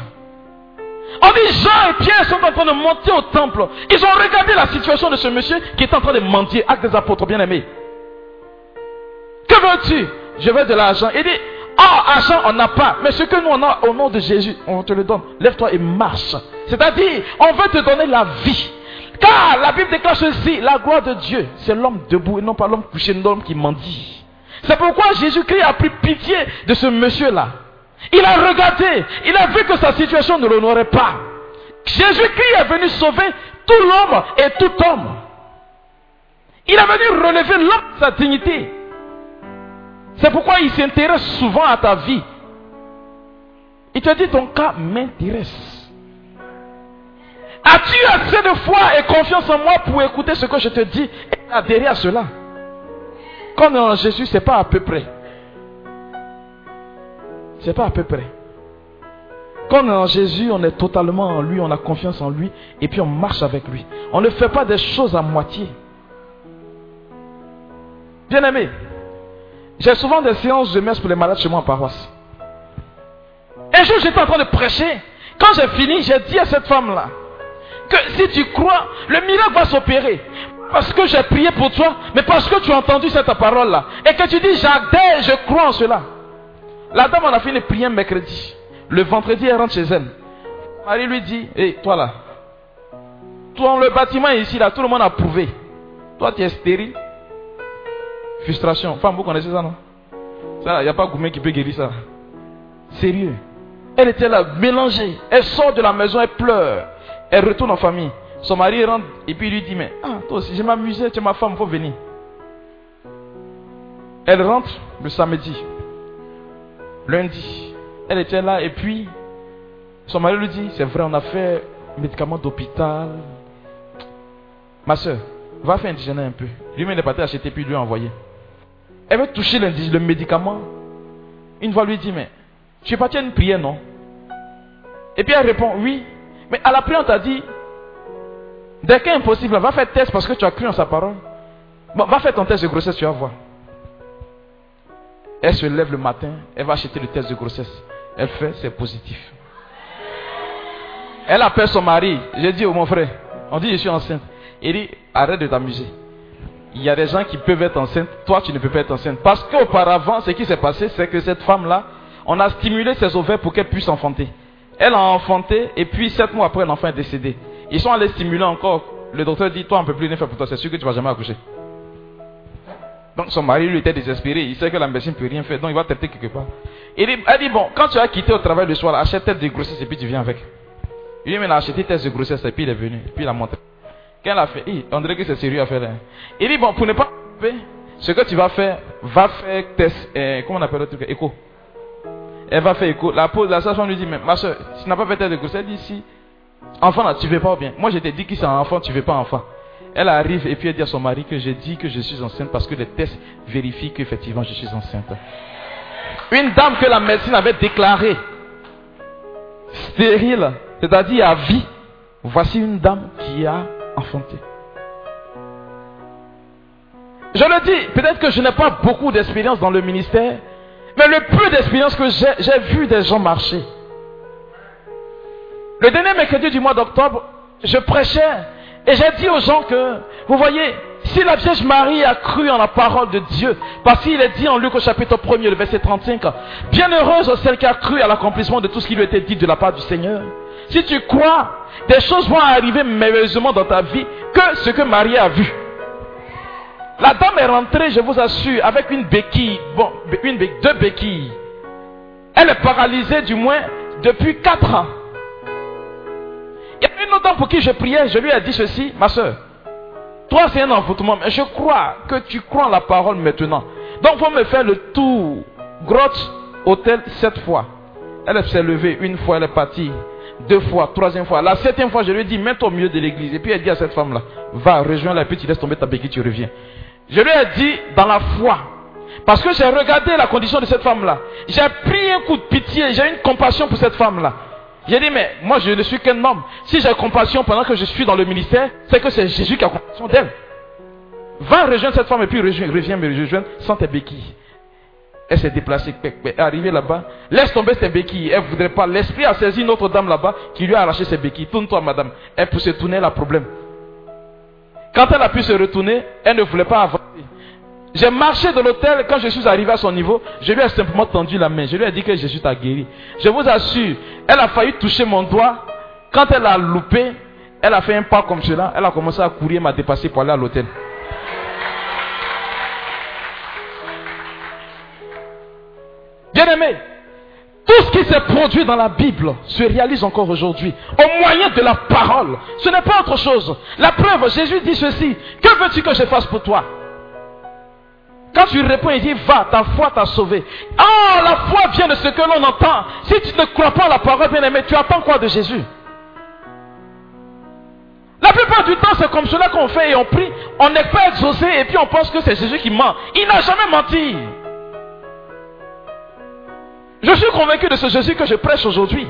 On dit Jean et Pierre sont en train de monter au temple. Ils ont regardé la situation de ce monsieur qui est en train de mentir. Acte des apôtres, bien aimé. Que veux-tu? Je veux de l'argent. Il dit, ah, argent, on n'a pas. Mais ce que nous on a au nom de Jésus, on te le donne. Lève-toi et marche. C'est-à-dire, on veut te donner la vie. Car la Bible déclare ceci, la gloire de Dieu, c'est l'homme debout et non pas l'homme couché, l'homme qui mendie. C'est pourquoi Jésus-Christ a pris pitié de ce monsieur-là. Il a regardé, il a vu que sa situation ne l'honorait pas. Jésus-Christ est venu sauver tout l'homme et tout homme. Il est venu relever l'homme de sa dignité. C'est pourquoi il s'intéresse souvent à ta vie. Il te dit ton cas m'intéresse. As-tu assez de foi et confiance en moi pour écouter ce que je te dis et adhérer à cela? Quand on est Jésus, c'est pas à peu près. C'est pas à peu près. Quand on est en Jésus, on est totalement en lui, on a confiance en lui et puis on marche avec lui. On ne fait pas des choses à moitié. Bien aimé, j'ai souvent des séances de messe pour les malades chez moi en paroisse. Un jour, j'étais en train de prêcher. Quand j'ai fini, j'ai dit à cette femme-là que si tu crois, le miracle va s'opérer. Parce que j'ai prié pour toi, mais parce que tu as entendu cette parole-là. Et que tu dis, j'adhère, je crois en cela. La dame en a fait une prière mercredi. Le vendredi, elle rentre chez elle. Marie lui dit, hé, toi là, toi, le bâtiment ici, là, tout le monde a prouvé. Toi, tu es stérile. Frustration. Femme, vous connaissez ça, non? Ça, il n'y a pas Goumé qui peut guérir ça. Sérieux. Elle était là, mélangée. Elle sort de la maison, elle pleure. Elle retourne en famille. Son mari rentre et puis lui dit, mais ah, toi aussi, je m'amusais, tu es ma femme, faut venir. Elle rentre le samedi. Lundi, elle était là et puis son mari lui dit, c'est vrai, on a fait médicaments d'hôpital. Ma soeur, va faire indigéner un peu. Lui-même, il est parti acheter puis lui a envoyé. Elle veut toucher le médicament. Une fois, lui dit, mais tu es parti à une prière, non? Et puis elle répond, oui. Mais à la prière, on t'a dit, dès qu'il est impossible, va faire test parce que tu as cru en sa parole. Va faire ton test de grossesse, tu vas voir. Elle se lève le matin, elle va acheter le test de grossesse. Elle fait, c'est positif. Elle appelle son mari. J'ai dit, oh mon frère, on dit, je suis enceinte. Il dit, arrête de t'amuser. Il y a des gens qui peuvent être enceintes, toi tu ne peux pas être enceinte. Parce qu'auparavant, ce qui s'est passé, c'est que cette femme-là, on a stimulé ses ovaires pour qu'elle puisse enfanter. Elle a enfanté et puis sept mois après, l'enfant est décédé. Ils sont allés stimuler encore. Le docteur dit, toi on ne peut plus rien faire pour toi, c'est sûr que tu ne vas jamais accoucher. Donc son mari lui était désespéré, il sait que la ne peut rien faire, donc il va traiter quelque part. Il elle dit, bon, quand tu as quitté au travail le soir, achète tête de grossesse et puis tu viens avec. Il lui a acheté tête de grossesse et puis il est venu, puis il a montré. Qu'elle a fait, on dirait que c'est sérieux à faire. Hein. Il dit, bon, pour ne pas ce que tu vas faire, va faire test, euh, comment on appelle le truc, écho. Elle va faire écho. La pause, la sage lui dit, mais ma soeur, tu n'as pas fait test de grossesse, elle dit, si, enfant là, tu ne veux pas bien? Moi, je t'ai dit que c'est enfant, tu ne veux pas enfant. Elle arrive et puis elle dit à son mari que j'ai dit que je suis enceinte parce que les tests vérifient qu'effectivement je suis enceinte. Une dame que la médecine avait déclarée stérile, c'est-à-dire à vie, voici une dame qui a enfanté. Je le dis, peut-être que je n'ai pas beaucoup d'expérience dans le ministère, mais le peu d'expérience que j'ai, j'ai vu des gens marcher. Le dernier mercredi du mois d'octobre, je prêchais et j'ai dit aux gens que, vous voyez, si la Vierge Marie a cru en la parole de Dieu, parce qu'il est dit en Luc au chapitre 1 le verset 35, bienheureuse celle qui a cru à l'accomplissement de tout ce qui lui était dit de la part du Seigneur. Si tu crois, des choses vont arriver merveilleusement dans ta vie que ce que Marie a vu. La dame est rentrée, je vous assure, avec une béquille, bon, une deux béquilles. Elle est paralysée du moins depuis quatre ans. Une autre pour qui je priais, je lui ai dit ceci, ma soeur. Toi, c'est un envoûtement, mais je crois que tu crois en la parole maintenant. Donc, il faut me faire le tour, grotte, hôtel, sept fois. Elle s'est levée, une fois, elle est partie deux fois, troisième fois. La septième fois, je lui ai dit, mets-toi au milieu de l'église. Et puis elle dit à cette femme-là, va, rejoins-la, puis tu laisses tomber ta béquille, tu reviens. Je lui ai dit, dans la foi, parce que j'ai regardé la condition de cette femme-là. J'ai pris un coup de pitié, j'ai une compassion pour cette femme-là. J'ai dit, mais moi je ne suis qu'un homme. Si j'ai compassion pendant que je suis dans le ministère, c'est que c'est Jésus qui a compassion d'elle. Va rejoindre cette femme et puis reviens, me rejoindre sans tes béquilles. Elle s'est déplacée, arrivée là-bas. Laisse tomber ses béquilles. Elle ne voudrait pas. L'esprit a saisi une autre dame là-bas qui lui a arraché ses béquilles. Tourne-toi, madame. Elle peut se tourner, le problème. Quand elle a pu se retourner, elle ne voulait pas avancer. J'ai marché de l'hôtel, quand je suis arrivé à son niveau, je lui ai simplement tendu la main. Je lui ai dit que Jésus t'a guéri. Je vous assure, elle a failli toucher mon doigt. Quand elle a loupé, elle a fait un pas comme cela. Elle a commencé à courir, m'a dépassé pour aller à l'hôtel. Bien-aimé, tout ce qui s'est produit dans la Bible se réalise encore aujourd'hui, au moyen de la parole. Ce n'est pas autre chose. La preuve, Jésus dit ceci. Que veux-tu que je fasse pour toi? Quand tu réponds, il dit, va, ta foi t'a sauvé. Ah, la foi vient de ce que l'on entend. Si tu ne crois pas la parole, bien-aimé, tu attends quoi de Jésus? Plupart du temps, c'est comme cela qu'on fait et on prie. On n'est pas exaucé et puis on pense que c'est Jésus qui ment. Il n'a jamais menti. Je suis convaincu de ce Jésus que je prêche aujourd'hui.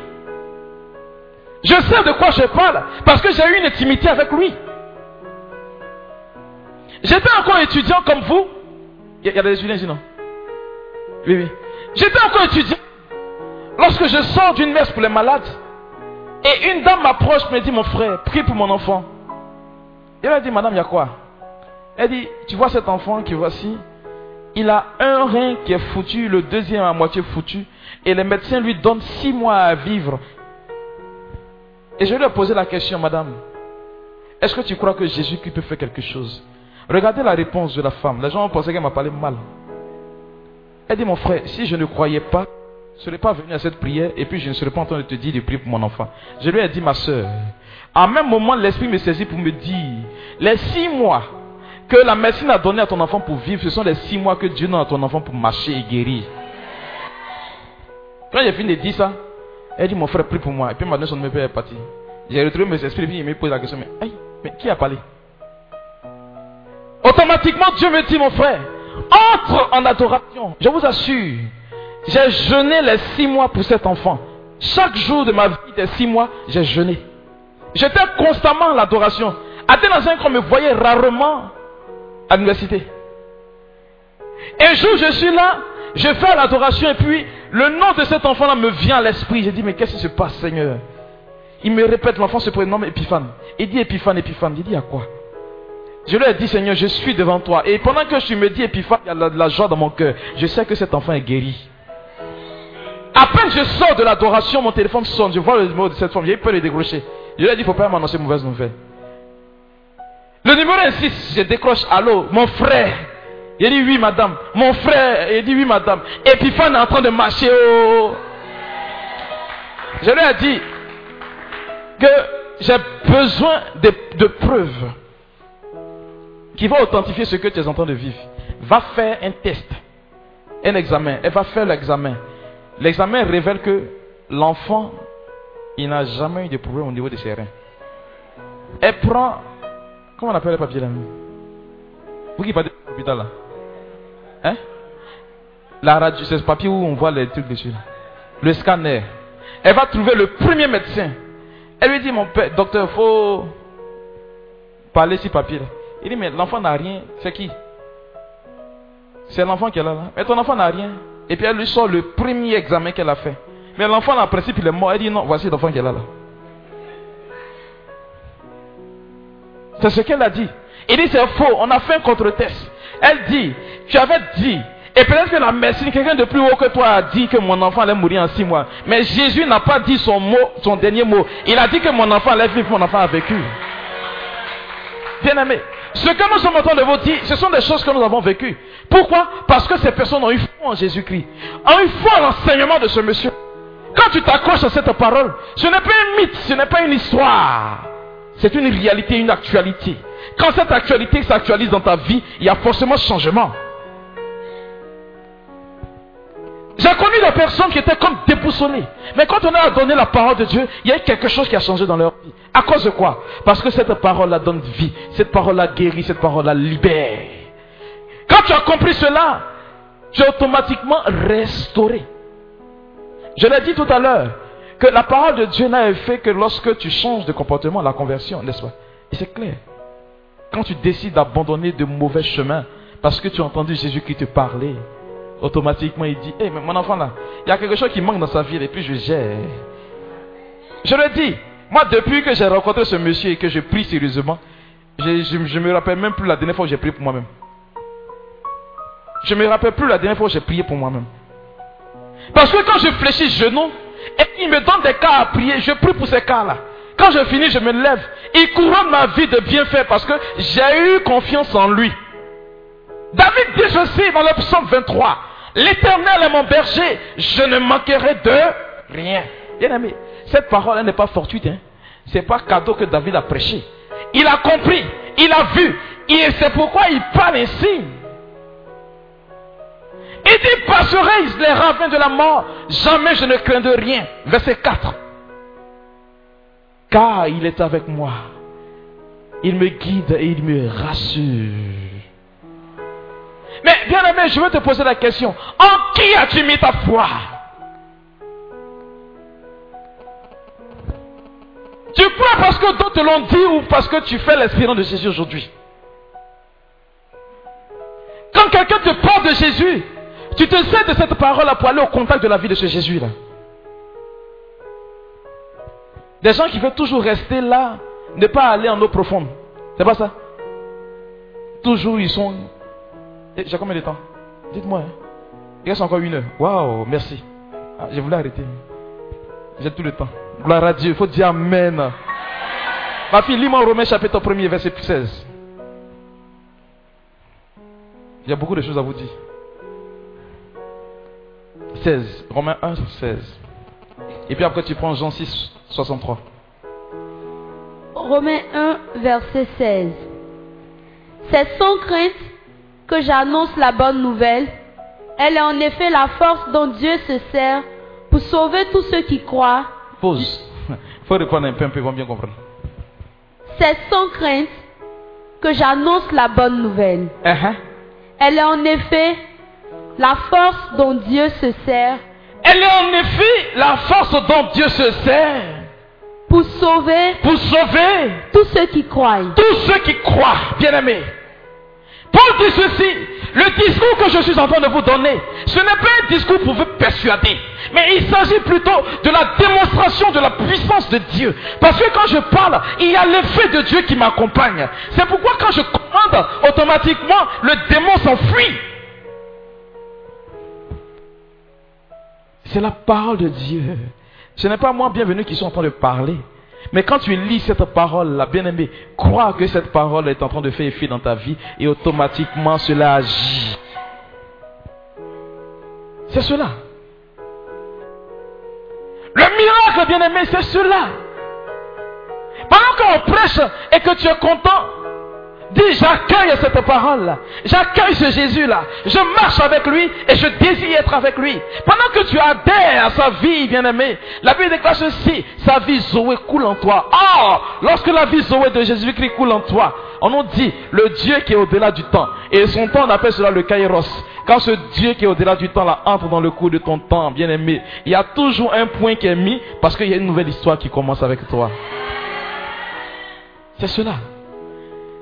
Je sais de quoi je parle parce que j'ai eu une intimité avec lui. J'étais encore étudiant comme vous. Il y a des étudiants ici, non? Oui, oui. J'étais encore étudiant. Lorsque je sors d'une messe pour les malades, et une dame m'approche, me dit, mon frère, prie pour mon enfant. Elle a dit, madame, il y a quoi? Elle dit, tu vois cet enfant qui voici, il a un rein qui est foutu, le deuxième à moitié foutu, et les médecins lui donnent six mois à vivre. Et je lui ai posé la question, madame, est-ce que tu crois que Jésus-Christ peut faire quelque chose? Regardez la réponse de la femme. Les gens ont pensé qu'elle m'a parlé mal. Elle dit, mon frère, si je ne croyais pas, je ne serais pas venu à cette prière et puis je ne serais pas en train de te dire de prier pour mon enfant. Je lui ai dit, ma soeur, en même moment, l'Esprit me saisit pour me dire, les six mois que la médecine a donné à ton enfant pour vivre, ce sont les six mois que Dieu donne à ton enfant pour marcher et guérir. Quand j'ai fini de dire ça, elle dit, mon frère, prie pour moi. Et puis maintenant, son numéro est parti. J'ai retrouvé mes esprits et puis il me pose la question, mais, mais qui a parlé? Automatiquement, Dieu me dit, mon frère, entre en adoration. Je vous assure, j'ai jeûné les six mois pour cet enfant. Chaque jour de ma vie des six mois, j'ai jeûné. J'étais constamment en l'adoration. À tel instant qu'on me voyait rarement à l'université. Un jour, je suis là, je fais l'adoration et puis le nom de cet enfant-là me vient à l'esprit. J'ai dit, mais qu'est-ce qui se passe, Seigneur? Il me répète, l'enfant se prénomme Épiphane. Il dit Épiphane, Épiphane. Il dit, à quoi? Je lui ai dit, Seigneur, je suis devant toi. Et pendant que je me dis Épiphane, il y a de la joie dans mon cœur. Je sais que cet enfant est guéri. À peine je sors de l'adoration, mon téléphone sonne. Je vois le numéro de cette femme. J'ai peur de décrocher. Je lui ai dit, il ne faut pas m'annoncer mauvaise nouvelle. Le numéro insiste. Je décroche. Allô, mon frère. Il dit oui, madame. Mon frère. Il dit oui, madame. Épiphane est en train de marcher. Oh. Je lui ai dit que j'ai besoin de preuves qui va authentifier ce que tu es en train de vivre. Va faire un test, un examen. Elle va faire l'examen. L'examen révèle que l'enfant, il n'a jamais eu de problème au niveau de ses reins. Elle prend, comment on appelle le papier là? Vous qui parlez de l'hôpital là Hein? La radio, c'est ce papier où on voit les trucs dessus. Le scanner. Elle va trouver le premier médecin. Elle lui dit, mon père, docteur, faut parler sur papier là. Il dit, mais l'enfant n'a rien. C'est qui? C'est l'enfant qui est là. Mais ton enfant n'a rien. Et puis elle lui sort le premier examen qu'elle a fait. Mais l'enfant, en principe, il est mort. Elle dit, non, voici l'enfant est là, là. C'est ce qu'elle a dit. Il dit, c'est faux. On a fait un contre-test. Elle dit, tu avais dit, et peut-être que la médecine, quelqu'un de plus haut que toi a dit que mon enfant allait mourir en six mois. Mais Jésus n'a pas dit son mot, son dernier mot. Il a dit que mon enfant allait vivre, mon enfant a vécu. Bien aimé, ce que nous sommes en train de vous dire, ce sont des choses que nous avons vécues. Pourquoi? Parce que ces personnes ont eu foi en Jésus-Christ. Ont eu foi en l'enseignement de ce monsieur. Quand tu t'accroches à cette parole, ce n'est pas un mythe, ce n'est pas une histoire. C'est une réalité, une actualité. Quand cette actualité s'actualise dans ta vie, il y a forcément changement. J'ai connu des personnes qui étaient comme déboussolées. Mais quand on a donné la parole de Dieu, il y a eu quelque chose qui a changé dans leur vie. À cause de quoi? Parce que cette parole-là donne vie. Cette parole-là guérit. Cette parole-là libère. Quand tu as compris cela, tu es automatiquement restauré. Je l'ai dit tout à l'heure, que la parole de Dieu n'a fait que lorsque tu changes de comportement, la conversion, n'est-ce pas? Et c'est clair. Quand tu décides d'abandonner de mauvais chemins, parce que tu as entendu Jésus qui te parlait, automatiquement il dit, hé, eh, mais mon enfant là, il y a quelque chose qui manque dans sa vie et puis je gère. Je le dis, moi depuis que j'ai rencontré ce monsieur et que je prie sérieusement, je ne me rappelle même plus la dernière fois où j'ai prié pour moi-même. Je ne me rappelle plus la dernière fois où j'ai prié pour moi-même. Parce que quand je fléchis genou, et il me donne des cas à prier, je prie pour ces cas-là. Quand je finis, je me lève. Il couronne ma vie de bien faire parce que j'ai eu confiance en lui. David dit ceci dans le psaume 23. L'éternel est mon berger, je ne manquerai de rien. Bien aimé, cette parole n'est pas fortuite. Hein. Ce n'est pas cadeau que David a prêché. Il a compris, il a vu, et c'est pourquoi il parle ainsi. Il dit, passerai les ravins de la mort, jamais je ne crains de rien. Verset 4. Car il est avec moi. Il me guide et il me rassure. Mais bien aimé, je veux te poser la question. En qui as-tu mis ta foi? Tu crois parce que d'autres l'ont dit ou parce que tu fais l'espérance de Jésus aujourd'hui? Quand quelqu'un te parle de Jésus, tu te sers de cette parole pour aller au contact de la vie de ce Jésus-là. Des gens qui veulent toujours rester là, ne pas aller en eau profonde. C'est pas ça? Toujours ils sont j'ai combien de temps? Dites-moi. Hein. Il reste encore une heure. Waouh, merci. Ah, je voulais arrêter. J'ai tout le temps. Gloire à Dieu. Il faut dire Amen. Ma fille, lis-moi Romains chapitre 1 verset 16. Il y a beaucoup de choses à vous dire. 16. Romains 1, 16. Et puis après, tu prends Jean 6, 63. Romains 1, verset 16. C'est sans crainte que j'annonce la bonne nouvelle. Elle est en effet la force dont Dieu se sert pour sauver tous ceux qui croient. Pause. Il <laughs> faut répondre un peu, un peu, ils vont bien comprendre. C'est sans crainte que j'annonce la bonne nouvelle. Uh-huh. Elle est en effet la force dont Dieu se sert. Elle est en effet la force dont Dieu se sert. Pour sauver. Pour sauver. Tous ceux qui croient. Tous ceux qui croient, bien aimés. Paul dit ceci, le discours que je suis en train de vous donner, ce n'est pas un discours pour vous persuader, mais il s'agit plutôt de la démonstration de la puissance de Dieu. Parce que quand je parle, il y a l'effet de Dieu qui m'accompagne. C'est pourquoi quand je commande, automatiquement, le démon s'enfuit. C'est la parole de Dieu. Ce n'est pas moi bienvenu qui suis en train de parler. Mais quand tu lis cette parole-là, bien-aimé, crois que cette parole est en train de faire effet dans ta vie et automatiquement cela agit. C'est cela. Le miracle, bien-aimé, c'est cela. Pendant qu'on prêche et que tu es content, Dis, j'accueille cette parole-là. J'accueille ce Jésus-là. Je marche avec lui et je désire être avec lui. Pendant que tu adhères à sa vie, bien-aimé, la Bible déclare ceci, sa vie Zoé coule en toi. Or, lorsque la vie Zoé de Jésus-Christ coule en toi, on nous dit le Dieu qui est au-delà du temps. Et son temps, on appelle cela le kairos. Quand ce Dieu qui est au-delà du temps là entre dans le cours de ton temps, bien-aimé, il y a toujours un point qui est mis parce qu'il y a une nouvelle histoire qui commence avec toi. C'est cela.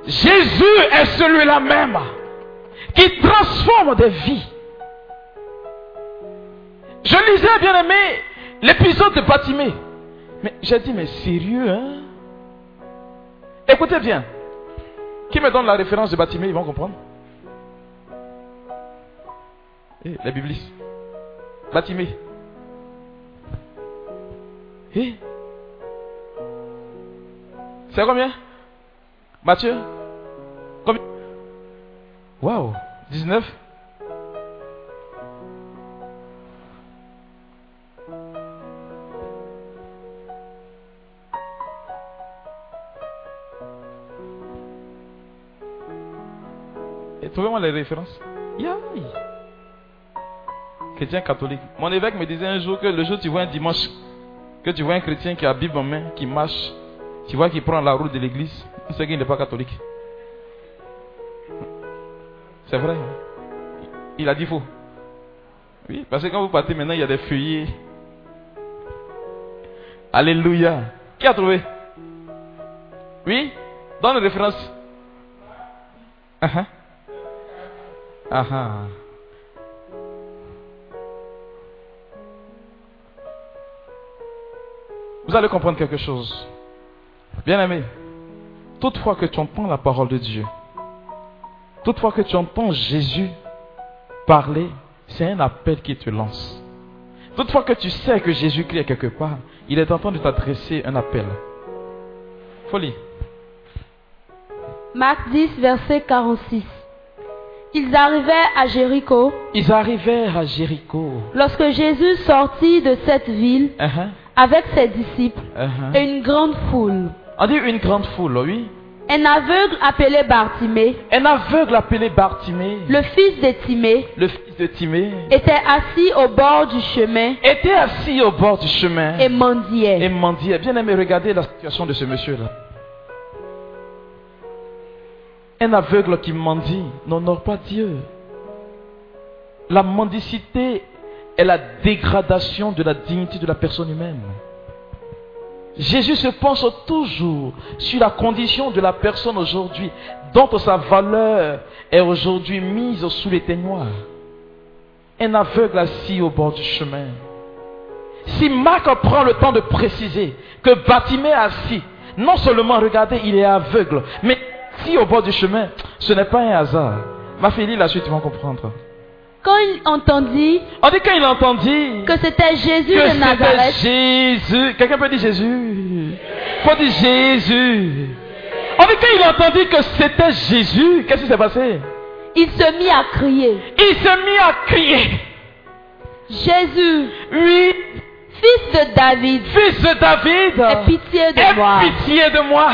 Jésus est celui-là même qui transforme des vies. Je lisais, bien aimé, l'épisode de Batimé. Mais j'ai dit, mais sérieux, hein? Écoutez bien. Qui me donne la référence de Batimé, ils vont comprendre. Eh, Bible. Batimé. Eh? C'est combien? Combien Waouh 19 Et trouvez-moi les références. Yaï. Chrétien catholique. Mon évêque me disait un jour que le jour où tu vois un dimanche, que tu vois un chrétien qui a Bible en main, qui marche, tu vois qu'il prend la route de l'église, c'est qu'il n'est pas catholique. C'est vrai. Hein. Il a dit faux. Oui, parce que quand vous partez maintenant, il y a des feuillets. Alléluia. Qui a trouvé? Oui? Donne une référence. Uh -huh. Uh -huh. Vous allez comprendre quelque chose. Bien aimé, toutefois que tu entends la parole de Dieu, toutefois que tu entends Jésus parler, c'est un appel qui te lance. Toutefois que tu sais que Jésus-Christ est quelque part, il est en train de t'adresser un appel. Folie. Marc 10, verset 46. Ils arrivèrent à Jéricho. Ils arrivèrent à Jéricho. Lorsque Jésus sortit de cette ville Uh-huh. avec ses disciples Uh-huh. et une grande foule, On dit une grande foule, oui. Un aveugle appelé Bartimée, Un aveugle appelé Bartimée, le fils de Timée, le fils de Timée, était assis au bord du chemin était assis au bord du chemin et mendiait. et mendiait. Bien aimé, regardez la situation de ce monsieur-là. Un aveugle qui mendie n'honore pas Dieu. La mendicité est la dégradation de la dignité de la personne humaine. Jésus se pense toujours sur la condition de la personne aujourd'hui, dont sa valeur est aujourd'hui mise sous les témoins. Un aveugle assis au bord du chemin. Si Marc prend le temps de préciser que Batimé assis, non seulement regardez, il est aveugle, mais si au bord du chemin, ce n'est pas un hasard. Ma fille, la suite, tu vas comprendre. Quand il entendit On dit quand il entendit que c'était Jésus que de Nazareth, Jésus. Quelqu'un peut dire Jésus? Faut dire Jésus. On dit quand il entendit que c'était Jésus, qu'est-ce qui s'est passé? Il se mit à crier. Il se mit à crier. Jésus, Oui, fils de David, fils de David, aie pitié de aie moi. pitié de moi.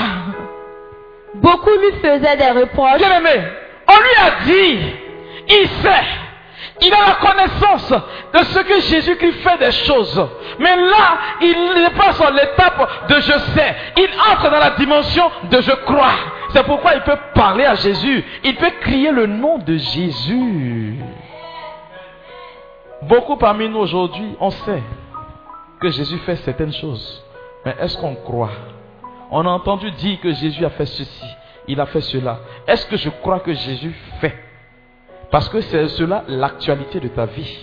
Beaucoup lui faisaient des reproches. Bien aimé, on lui a dit, il sait, il a la connaissance de ce que Jésus-Christ fait des choses. Mais là, il n'est pas sur l'étape de je sais. Il entre dans la dimension de je crois. C'est pourquoi il peut parler à Jésus. Il peut crier le nom de Jésus. Beaucoup parmi nous aujourd'hui, on sait que Jésus fait certaines choses. Mais est-ce qu'on croit? On a entendu dire que Jésus a fait ceci, il a fait cela. Est-ce que je crois que Jésus fait Parce que c'est cela l'actualité de ta vie.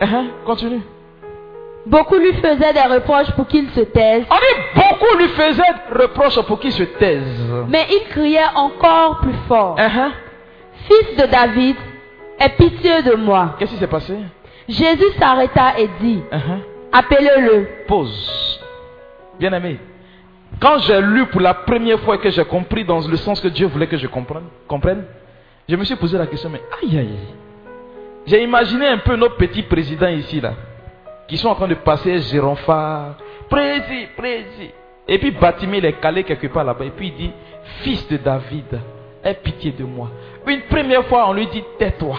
Hein, Continue. Beaucoup lui faisaient des reproches pour qu'il se taise. On dit beaucoup lui faisaient reproches pour qu'il se taise. Mais il criait encore plus fort. Hein, Fils de David, aie pitié de moi. Qu'est-ce qui s'est passé? Jésus s'arrêta et dit, Hein, appelez-le. Pause. Bien aimé, quand j'ai lu pour la première fois et que j'ai compris dans le sens que Dieu voulait que je comprenne, comprenne, je me suis posé la question, mais aïe aïe. J'ai imaginé un peu nos petits présidents ici, là, qui sont en train de passer Géronphare, président, président. Et puis Batimé, il est calé quelque part là-bas, et puis il dit, fils de David, aie pitié de moi. Une première fois, on lui dit, tais-toi.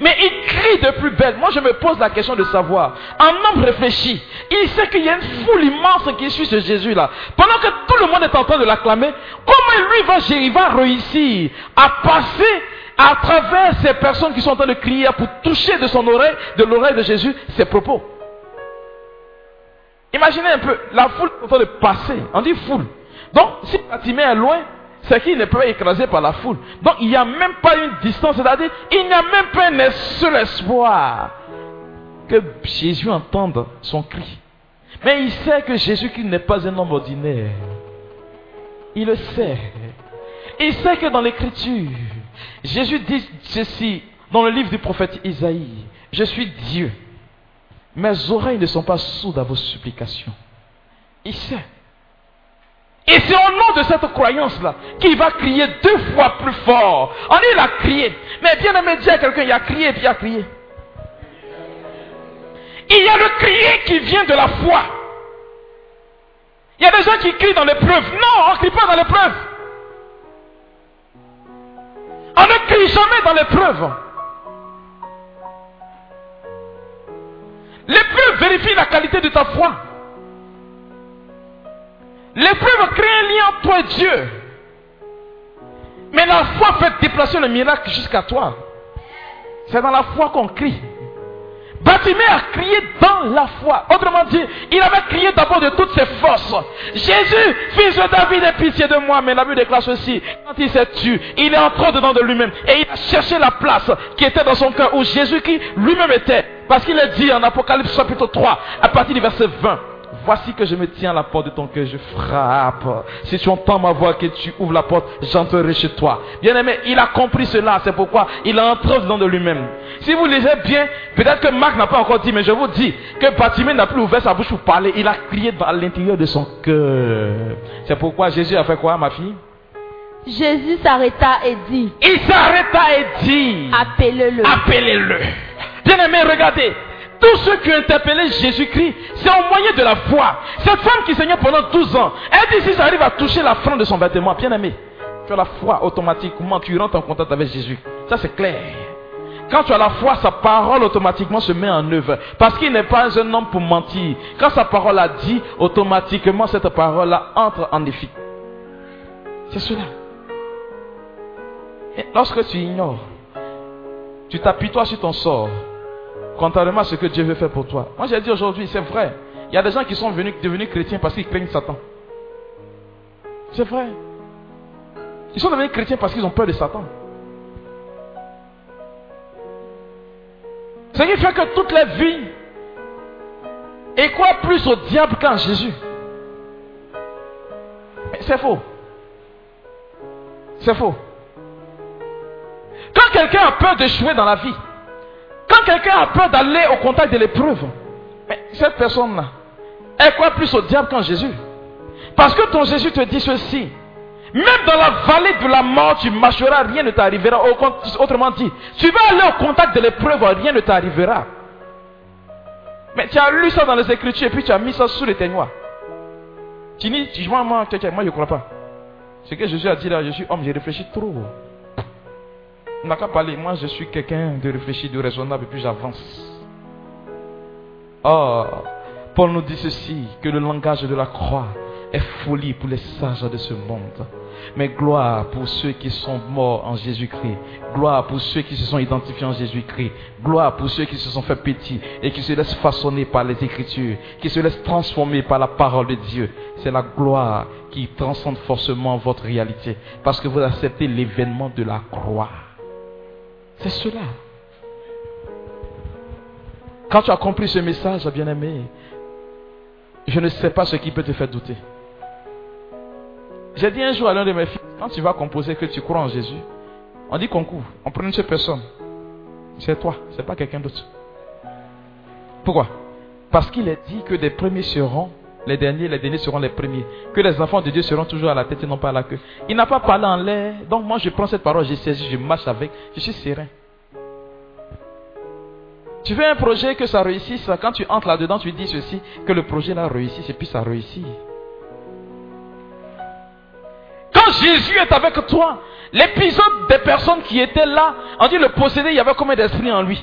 Mais il crie de plus belle. Moi, je me pose la question de savoir. Un homme réfléchi. Il sait qu'il y a une foule immense qui suit ce Jésus-là. Pendant que tout le monde est en train de l'acclamer, comment lui va, il réussir à passer à travers ces personnes qui sont en train de crier pour toucher de son oreille, de l'oreille de Jésus, ses propos? Imaginez un peu, la foule est en train de passer. On dit foule. Donc, si Fatimé est loin, c'est qu'il ne peut pas écraser par la foule. Donc il n'y a même pas une distance, c'est-à-dire il n'y a même pas un seul espoir que Jésus entende son cri. Mais il sait que Jésus qui n'est pas un homme ordinaire. Il le sait. Il sait que dans l'écriture, Jésus dit ceci dans le livre du prophète Isaïe. Je suis Dieu. Mes oreilles ne sont pas sourdes à vos supplications. Il sait. Et c'est au nom de cette croyance-là qu'il va crier deux fois plus fort. Dit il a crié. Mais bien aimé, dire à quelqu'un, il a crié puis il a crié. Il y a le crier qui vient de la foi. Il y a des gens qui crient dans l'épreuve. Non, on ne crie pas dans l'épreuve. On ne crie jamais dans l'épreuve. L'épreuve vérifie la qualité de ta foi. L'épreuve crée un lien entre Dieu. Mais la foi fait déplacer le miracle jusqu'à toi. C'est dans la foi qu'on crie. Batimé a crié dans la foi. Autrement dit, il avait crié d'abord de toutes ses forces. Jésus, fils de David, aie pitié de moi. Mais la Bible déclare ceci. Quand il s'est tué, il est entré dedans de lui-même. Et il a cherché la place qui était dans son cœur où Jésus qui lui-même était. Parce qu'il est dit en Apocalypse chapitre 3, à partir du verset 20. Voici que je me tiens à la porte de ton cœur, je frappe. Si tu entends ma voix, que tu ouvres la porte, j'entrerai chez toi. Bien aimé, il a compris cela, c'est pourquoi il a entré dedans de lui-même. Si vous lisez bien, peut-être que Marc n'a pas encore dit, mais je vous dis que Batimé n'a plus ouvert sa bouche pour parler, il a crié à l'intérieur de son cœur. C'est pourquoi Jésus a fait quoi, ma fille? Jésus s'arrêta et dit, Il s'arrêta et dit, appelez-le. appelez-le. Bien aimé, regardez. Tous ceux qui ont interpellé Jésus-Christ, c'est au moyen de la foi. Cette femme qui saignait pendant 12 ans, elle dit si arrive à toucher la frange de son vêtement, bien aimé, tu as la foi automatiquement, tu rentres en contact avec Jésus. Ça c'est clair. Quand tu as la foi, sa parole automatiquement se met en œuvre. Parce qu'il n'est pas un homme pour mentir. Quand sa parole a dit, automatiquement cette parole-là entre en efficace. C'est cela. Et lorsque tu ignores, tu t'appuies toi sur ton sort, contrairement à ce que Dieu veut faire pour toi. Moi j'ai dit aujourd'hui, c'est vrai. Il y a des gens qui sont venus, devenus chrétiens parce qu'ils craignent Satan. C'est vrai. Ils sont devenus chrétiens parce qu'ils ont peur de Satan. Ce qui fait que toute la vie, et quoi plus au diable qu'en Jésus C'est faux. C'est faux. Quand quelqu'un a peur d'échouer dans la vie, quand quelqu'un a peur d'aller au contact de l'épreuve, cette personne-là, elle croit plus au diable qu'en Jésus. Parce que ton Jésus te dit ceci. Même dans la vallée de la mort, tu marcheras, rien ne t'arrivera. Autrement dit, tu vas aller au contact de l'épreuve, rien ne t'arrivera. Mais tu as lu ça dans les Écritures et puis tu as mis ça sous les témoins. Tu dis, moi, moi, moi, je ne crois pas. Ce que Jésus a dit là, je suis homme, j'ai réfléchi trop. N'a qu'à parler. Moi, je suis quelqu'un de réfléchi, de raisonnable, et puis j'avance. Oh, Paul nous dit ceci, que le langage de la croix est folie pour les sages de ce monde. Mais gloire pour ceux qui sont morts en Jésus-Christ. Gloire pour ceux qui se sont identifiés en Jésus-Christ. Gloire pour ceux qui se sont fait petits et qui se laissent façonner par les Écritures, qui se laissent transformer par la parole de Dieu. C'est la gloire qui transcende forcément votre réalité. Parce que vous acceptez l'événement de la croix. C'est cela. Quand tu as compris ce message, bien-aimé, je ne sais pas ce qui peut te faire douter. J'ai dit un jour à l'un de mes fils, quand tu vas composer que tu crois en Jésus, on dit concours, on prend une seule personne. C'est toi, c'est pas quelqu'un d'autre. Pourquoi? Parce qu'il est dit que des premiers seront les derniers, les derniers seront les premiers. Que les enfants de Dieu seront toujours à la tête et non pas à la queue. Il n'a pas parlé en l'air. Donc moi je prends cette parole, j'ai saisi, je marche avec, je suis serein. Tu veux un projet que ça réussisse, quand tu entres là-dedans, tu dis ceci, que le projet là réussisse et puis ça réussit. Quand Jésus est avec toi, l'épisode des personnes qui étaient là, on dit le possédé, il y avait combien d'esprits en lui?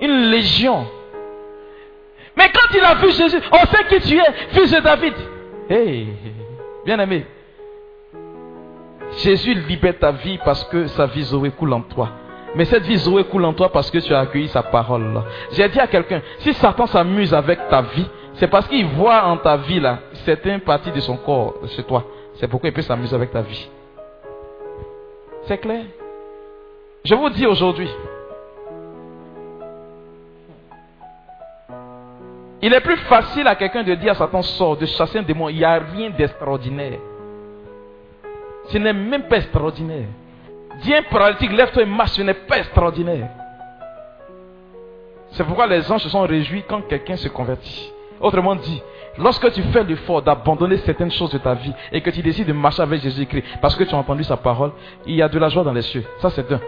Une légion. Mais quand il a vu Jésus, on sait qui tu es, fils de David. Hey, bien aimé. Jésus libère ta vie parce que sa vie Zoé coule en toi. Mais cette vie Zoé coule en toi parce que tu as accueilli sa parole. J'ai dit à quelqu'un, si Satan s'amuse avec ta vie, c'est parce qu'il voit en ta vie là certaines parties de son corps chez toi. C'est pourquoi il peut s'amuser avec ta vie. C'est clair? Je vous dis aujourd'hui, il est plus facile à quelqu'un de dire à Satan sort, de chasser un démon. Il n'y a rien d'extraordinaire. Ce n'est même pas extraordinaire. Dis un paralytique, lève-toi et marche, ce n'est pas extraordinaire. C'est pourquoi les anges se sont réjouis quand quelqu'un se convertit. Autrement dit, Lorsque tu fais l'effort d'abandonner certaines choses de ta vie et que tu décides de marcher avec Jésus-Christ parce que tu as entendu sa parole, il y a de la joie dans les cieux. Ça, c'est un.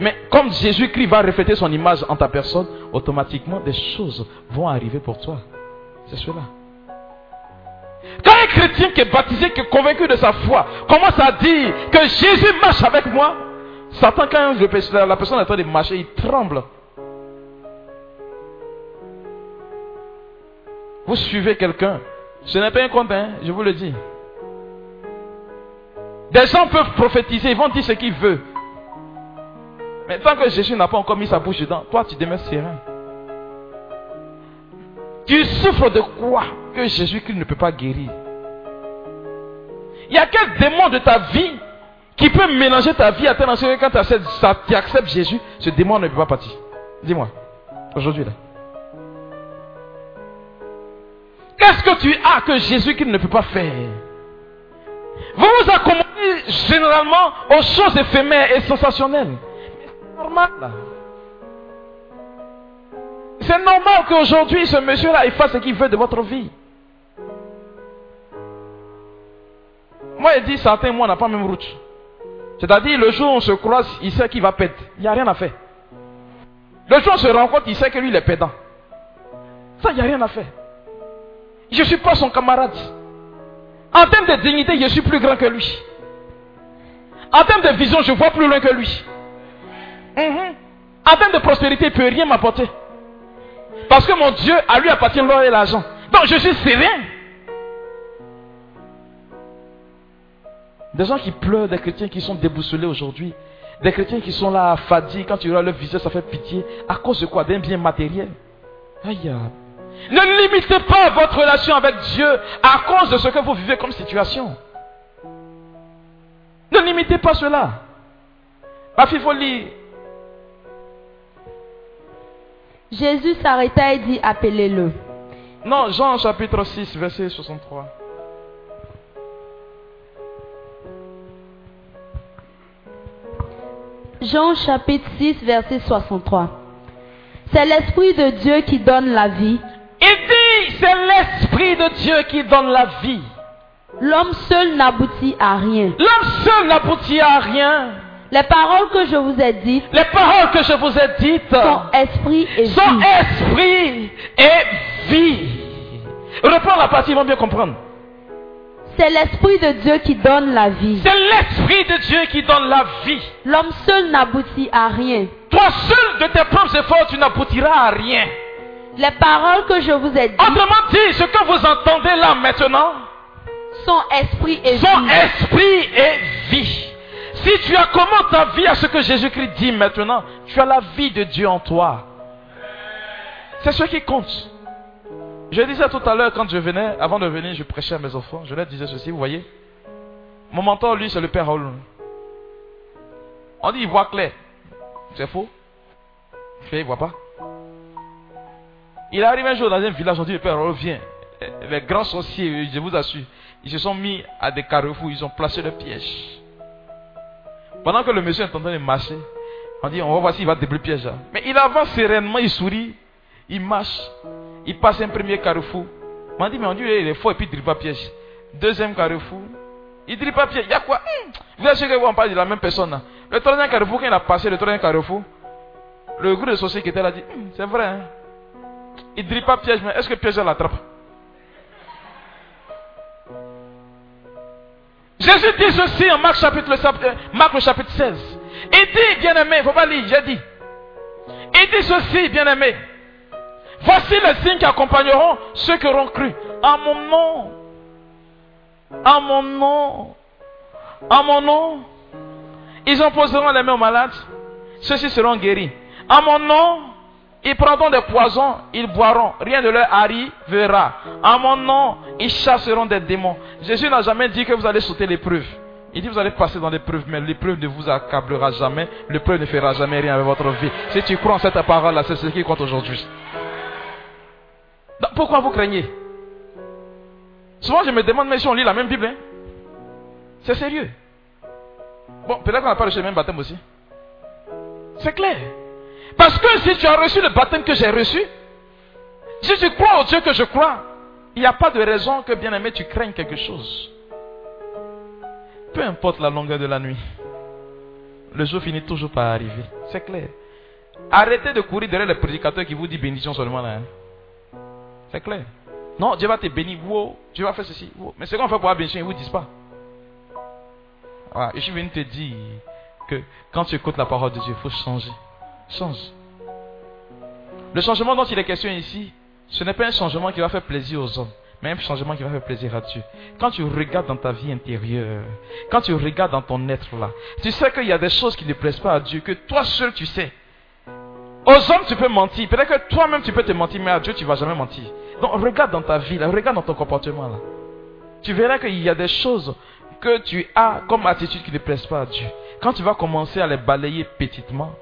Mais comme Jésus-Christ va refléter son image en ta personne, automatiquement des choses vont arriver pour toi. C'est cela. Quand un chrétien qui est baptisé, qui est convaincu de sa foi, commence à dire que Jésus marche avec moi, Satan, quand la personne est en train de marcher, il tremble. Vous suivez quelqu'un. Ce n'est pas un compte, hein, je vous le dis. Des gens peuvent prophétiser, ils vont dire ce qu'ils veulent. Mais tant que Jésus n'a pas encore mis sa bouche dedans, toi tu demeures serein. Tu souffres de quoi que Jésus-Christ ne peut pas guérir? Il y a quel démon de ta vie qui peut mélanger ta vie à tel que quand tu acceptes Jésus, ce démon ne peut pas partir? Dis-moi, aujourd'hui là. Qu'est-ce que tu as que Jésus-Christ ne peut pas faire? Vous vous accommodez généralement aux choses éphémères et sensationnelles. C'est normal. C'est normal qu'aujourd'hui, ce monsieur-là, il fasse ce qu'il veut de votre vie. Moi, il dit, certains, moi, on n'a pas même route. C'est-à-dire, le jour où on se croise, il sait qu'il va perdre. Il n'y a rien à faire. Le jour où on se rencontre, il sait que lui, il est pédant. Ça, il n'y a rien à faire. Je ne suis pas son camarade. En termes de dignité, je suis plus grand que lui. En termes de vision, je vois plus loin que lui. En termes de prospérité, il ne peut rien m'apporter. Parce que mon Dieu, à lui appartient l'or et l'argent. Donc je suis serein. Des gens qui pleurent, des chrétiens qui sont déboussolés aujourd'hui. Des chrétiens qui sont là affadis, quand tu vois leur visage, ça fait pitié. À cause de quoi? D'un bien matériel. Aïe. Ne limitez pas votre relation avec Dieu à cause de ce que vous vivez comme situation. Ne limitez pas cela. Ma fille, faut lire. Jésus s'arrêta et dit appelez-le. Non, Jean chapitre 6, verset 63. Jean chapitre 6, verset 63. C'est l'Esprit de Dieu qui donne la vie. Il dit, c'est l'Esprit de Dieu qui donne la vie. L'homme seul n'aboutit à rien. L'homme seul n'aboutit à rien. Les paroles que je vous ai dites Les paroles que je vous ai dites sont esprit et sont vie. esprit et vie. Reprends la partie, ils vont bien comprendre. C'est l'Esprit de Dieu qui donne la vie. C'est l'Esprit de Dieu qui donne la vie. L'homme seul n'aboutit à rien. Toi seul de tes propres efforts, tu n'aboutiras à rien. Les paroles que je vous ai dites Autrement dit, ce que vous entendez là maintenant sont esprit et vie. esprit et vie. Si tu accommodes ta vie à ce que Jésus-Christ dit maintenant, tu as la vie de Dieu en toi. C'est ce qui compte. Je disais tout à l'heure quand je venais, avant de venir, je prêchais à mes enfants. Je leur disais ceci, vous voyez. Mon mentor, lui, c'est le Père Raoul. On dit, il voit clair. C'est faux. Il ne voit pas. Il arrive un jour dans un village, on dit, le Père Raoul vient. Les grands sorciers, je vous assure, ils se sont mis à des carrefours, ils ont placé le piège. Pendant que le monsieur est en train de marcher, on dit, on va voir s'il va débrouiller le piège. là. Mais il avance sereinement, il sourit, il marche, il passe un premier carrefour. On dit, mais on dit, il est fort et puis il ne pas piège. Deuxième carrefour, il ne pas piège. Il y a quoi? Hum, Vous êtes sûr que on parle de la même personne là. Le troisième carrefour, quand il a passé le troisième carrefour, le groupe de sorciers qui était là dit, Hum, c'est vrai, hein? il ne pas piège, mais est-ce que piège l'attrape? Jésus dit ceci en Marc, chapitre, euh, Marc le chapitre 16. Il dit, bien-aimé, il faut pas lire, j'ai dit. Il dit ceci, bien-aimé. Voici les signes qui accompagneront ceux qui auront cru. En mon nom. En mon nom. En mon nom. Ils imposeront les mains aux malades. Ceux-ci seront guéris. En mon nom, ils prendront des poisons, ils boiront, rien ne leur arrivera. En mon nom, ils chasseront des démons. Jésus n'a jamais dit que vous allez sauter l'épreuve. Il dit vous allez passer dans l'épreuve, mais l'épreuve ne vous accablera jamais. L'épreuve ne fera jamais rien avec votre vie. Si tu crois en cette parole-là, c'est ce qui compte aujourd'hui. Pourquoi vous craignez? Souvent je me demande, mais si on lit la même Bible, hein? c'est sérieux. Bon, peut-être qu'on n'a pas reçu le même baptême aussi. C'est clair. Parce que si tu as reçu le baptême que j'ai reçu, si tu crois au Dieu que je crois, il n'y a pas de raison que, bien aimé, tu craignes quelque chose. Peu importe la longueur de la nuit, le jour finit toujours par arriver. C'est clair. Arrêtez de courir derrière les prédicateurs qui vous disent bénédiction seulement là. hein. C'est clair. Non, Dieu va te bénir. Wow, Dieu va faire ceci. wow. Mais c'est qu'on fait pour la bénédiction, ils ne vous disent pas. Je suis venu te dire que quand tu écoutes la parole de Dieu, il faut changer. Change. Le changement dont il est question ici, ce n'est pas un changement qui va faire plaisir aux hommes, mais un changement qui va faire plaisir à Dieu. Quand tu regardes dans ta vie intérieure, quand tu regardes dans ton être là, tu sais qu'il y a des choses qui ne plaisent pas à Dieu, que toi seul tu sais. Aux hommes, tu peux mentir. Peut-être que toi-même, tu peux te mentir, mais à Dieu, tu ne vas jamais mentir. Donc, regarde dans ta vie, là, regarde dans ton comportement. Là. Tu verras qu'il y a des choses que tu as comme attitude qui ne plaisent pas à Dieu. Quand tu vas commencer à les balayer petitement,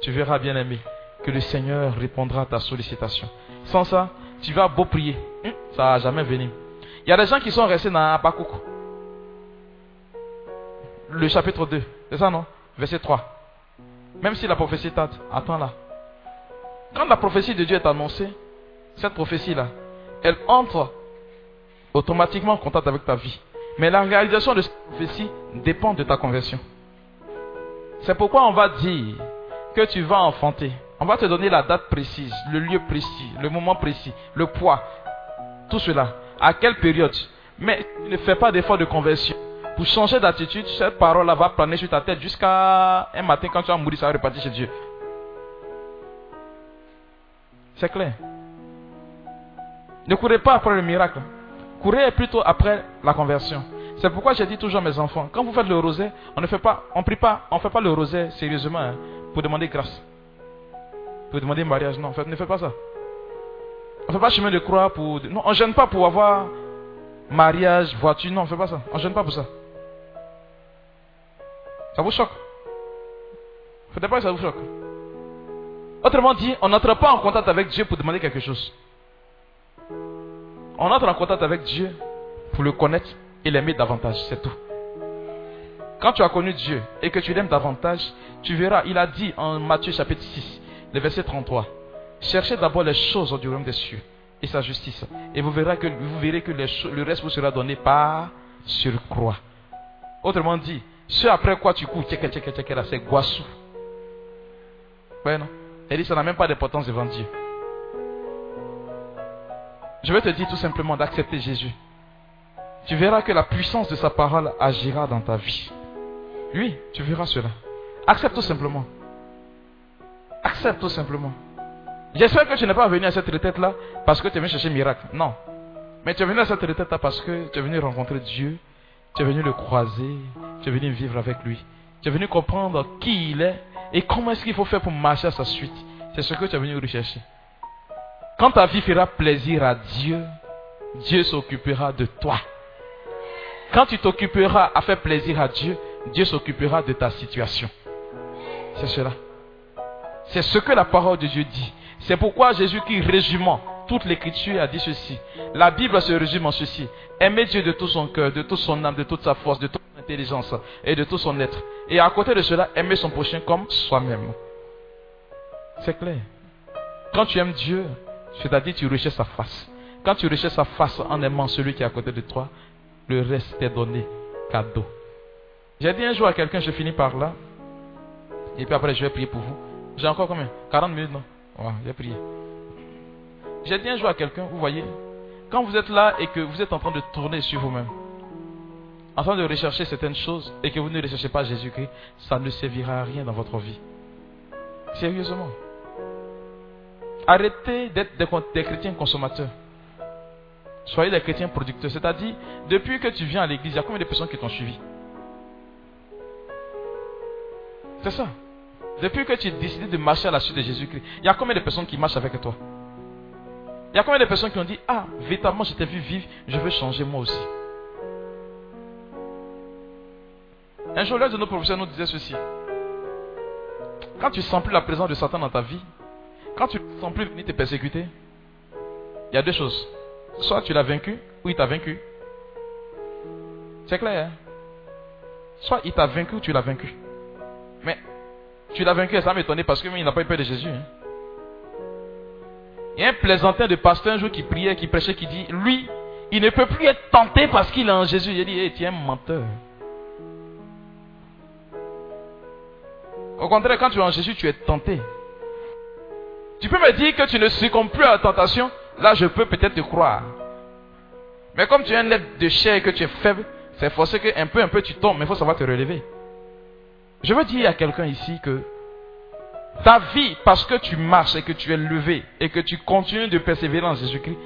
tu verras, bien aimé, que le Seigneur répondra à ta sollicitation. Sans ça, tu vas beau prier. Hum, Ça va jamais venir. Il y a des gens qui sont restés dans Habakkuk. Le chapitre 2. C'est ça, non? Verset 3. Même si la prophétie tarde, attends là. Quand la prophétie de Dieu est annoncée, cette prophétie-là, elle entre automatiquement en contact avec ta vie. Mais la réalisation de cette prophétie dépend de ta conversion. C'est pourquoi on va dire que tu vas enfanter. On va te donner la date précise, le lieu précis, le moment précis, le poids, tout cela. À quelle période? Mais ne fais pas d'effort de conversion. Pour changer d'attitude, cette parole-là va planer sur ta tête jusqu'à un matin quand tu vas mourir, ça va repartir chez Dieu. C'est clair? Ne courez pas après le miracle. Courez plutôt après la conversion. C'est pourquoi j'ai dit toujours à mes enfants, quand vous faites le rosé, on ne fait pas, on prie pas, on fait pas le rosé sérieusement hein, pour demander grâce. Pour demander mariage, non, ne faites pas ça. On ne fait pas chemin de croix pour... Non, on ne gêne pas pour avoir mariage, voiture, non, on ne fait pas ça. On ne gêne pas pour ça. Ça vous choque Faites pas que ça vous choque. Autrement dit, on n'entre pas en contact avec Dieu pour demander quelque chose. On entre en contact avec Dieu pour le connaître et l'aimer davantage, c'est tout. Quand tu as connu Dieu et que tu l'aimes davantage, tu verras, il a dit en Matthieu chapitre 6, le verset 33, cherchez d'abord les choses du royaume des cieux et sa justice, et vous verrez que, le reste vous sera donné par surcroît. Autrement dit, ce après quoi tu cours, c'est guassou. Ouais, non? Elle dit, ça n'a même pas d'importance devant Dieu. Je vais te dire tout simplement d'accepter Jésus. Tu verras que la puissance de sa parole agira dans ta vie. Oui, tu verras cela. Accepte tout simplement. Accepte tout simplement. J'espère que tu n'es pas venu à cette retraite-là parce que tu es venu chercher miracle. Non. Mais tu es venu à cette retraite-là parce que tu es venu rencontrer Dieu. Tu es venu le croiser. Tu es venu vivre avec lui. Tu es venu comprendre qui il est et comment est-ce qu'il faut faire pour marcher à sa suite. C'est ce que tu es venu rechercher. Quand ta vie fera plaisir à Dieu, Dieu s'occupera de toi. Quand tu t'occuperas à faire plaisir à Dieu, Dieu s'occupera de ta situation. C'est cela. C'est ce que la parole de Dieu dit. C'est pourquoi Jésus qui résumant toute l'écriture a dit ceci. La Bible se résume en ceci. Aimer Dieu de tout son cœur, de toute son âme, de toute sa force, de toute son intelligence et de tout son être. Et à côté de cela, aimer son prochain comme soi-même. C'est clair. Quand tu aimes Dieu, c'est-à-dire tu recherches sa face. Quand tu recherches sa face en aimant celui qui est à côté de toi, le reste est donné cadeau. J'ai dit un jour à quelqu'un, je finis par là. Et puis après, je vais prier pour vous. J'ai encore combien? 40 minutes, non? Ouais, j'ai prié. J'ai dit un jour à quelqu'un, vous voyez, quand vous êtes là et que vous êtes en train de tourner sur vous-même, en train de rechercher certaines choses et que vous ne recherchez pas Jésus-Christ, ça ne servira à rien dans votre vie. Sérieusement. Arrêtez d'être des, chrétiens consommateurs. Soyez des chrétiens producteurs. C'est-à-dire, depuis que tu viens à l'église, il y a combien de personnes qui t'ont suivi? C'est ça. Depuis que tu as décidé de marcher à la suite de Jésus-Christ, il y a combien de personnes qui marchent avec toi? Il y a combien de personnes qui ont dit Ah, véritablement, je t'ai vu vivre, je veux changer moi aussi? Un jour, l'un de nos professeurs nous disait ceci. Quand tu sens plus la présence de Satan dans ta vie, quand tu ne sens plus venir te persécuter, il y a deux choses. Soit tu l'as vaincu, ou il t'a vaincu. C'est clair, hein? Soit il t'a vaincu ou tu l'as vaincu. Mais tu l'as vaincu, ça m'étonne parce qu'il n'a pas eu peur de Jésus. Hein. Il y a un plaisantin de pasteur un jour qui priait, qui prêchait, qui dit, lui, il ne peut plus être tenté parce qu'il est en Jésus. Il dit, hey, tu es un menteur. Au contraire, quand tu es en Jésus, tu es tenté. Tu peux me dire que tu ne succombes plus à la tentation? Là, je peux peut-être te croire. Mais comme tu es un être de chair et que tu es faible, c'est forcé qu'un peu, un peu, tu tombes. Mais il faut savoir te relever. Je veux dire à quelqu'un ici que ta vie, parce que tu marches et que tu es levé et que tu continues de persévérer en Jésus-Christ,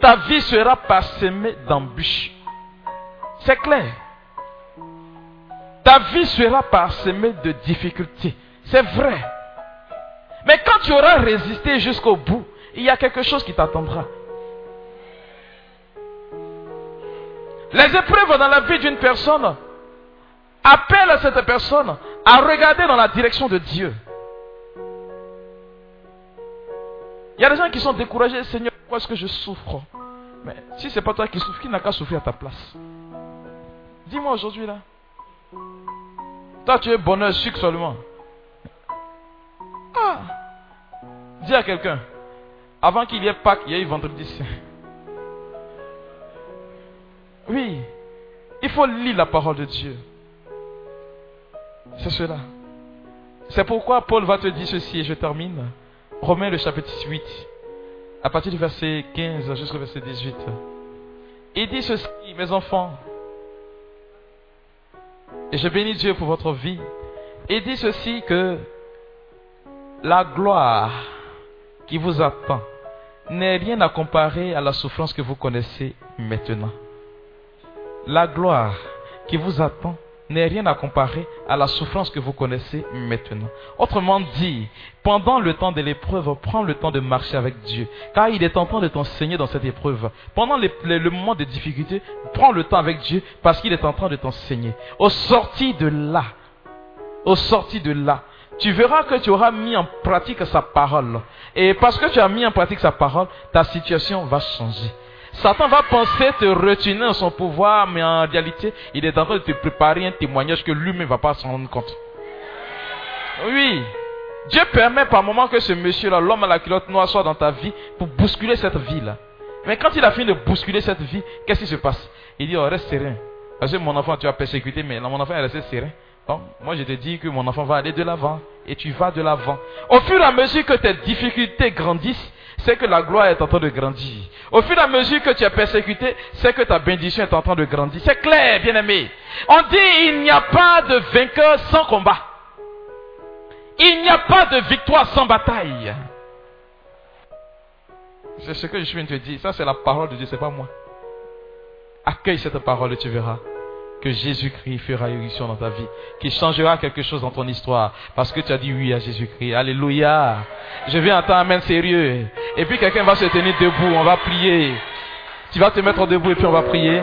ta vie sera parsemée d'embûches. C'est clair. Ta vie sera parsemée de difficultés. C'est vrai. Mais quand tu auras résisté jusqu'au bout, il y a quelque chose qui t'attendra. Les épreuves dans la vie d'une personne appellent cette personne à regarder dans la direction de Dieu. Il y a des gens qui sont découragés, Seigneur, pourquoi est-ce que je souffre? Mais si ce n'est pas toi qui souffres, qui n'a qu'à souffrir à ta place? Dis-moi aujourd'hui là. Toi, tu es bonheur, sucre seulement. Ah Dis à quelqu'un, avant qu'il y ait Pâques, il y a eu vendredi saint. Oui, il faut lire la parole de Dieu. C'est cela. C'est pourquoi Paul va te dire ceci, et je termine. Romains le chapitre 8, à partir du verset 15 jusqu'au verset 18. Il dit ceci, mes enfants, et je bénis Dieu pour votre vie. Il dit ceci que la gloire qui vous attend n'est rien à comparer à la souffrance que vous connaissez maintenant. La gloire qui vous attend n'est rien à comparer à la souffrance que vous connaissez maintenant. Autrement dit, pendant le temps de l'épreuve, prends le temps de marcher avec Dieu, car il est en train de t'enseigner dans cette épreuve. Pendant le moment de difficulté, prends le temps avec Dieu, parce qu'il est en train de t'enseigner. Au sorti de là, au sorti de là, tu verras que tu auras mis en pratique sa parole. Et parce que tu as mis en pratique sa parole, ta situation va changer. Satan va penser te retenir dans son pouvoir, mais en réalité, il est en train de te préparer un témoignage que lui-même ne va pas s'en rendre compte. Oui. Dieu permet par moment que ce monsieur-là, l'homme à la culotte noire, soit dans ta vie pour bousculer cette vie-là. Mais quand il a fini de bousculer cette vie, qu'est-ce qui se passe? Il dit, oh, reste serein. Parce que mon enfant, tu as persécuté, mais mon enfant est resté serein. Moi, je te dis que mon enfant va aller de l'avant. Et tu vas de l'avant. Au fur et à mesure que tes difficultés grandissent, c'est que la gloire est en train de grandir. Au fur et à mesure que tu es persécuté, c'est que ta bénédiction est en train de grandir. C'est clair, bien aimé. On dit il n'y a pas de vainqueur sans combat. Il n'y a pas de victoire sans bataille. C'est ce que je viens de te dire. Ça, c'est la parole de Dieu, c'est pas moi. Accueille cette parole et tu verras que Jésus-Christ fera irruption dans ta vie, qui changera quelque chose dans ton histoire, parce que tu as dit oui à Jésus-Christ. Alléluia. Je viens entendre un amen sérieux. Et puis quelqu'un va se tenir debout, on va prier. Tu vas te mettre debout et puis on va prier.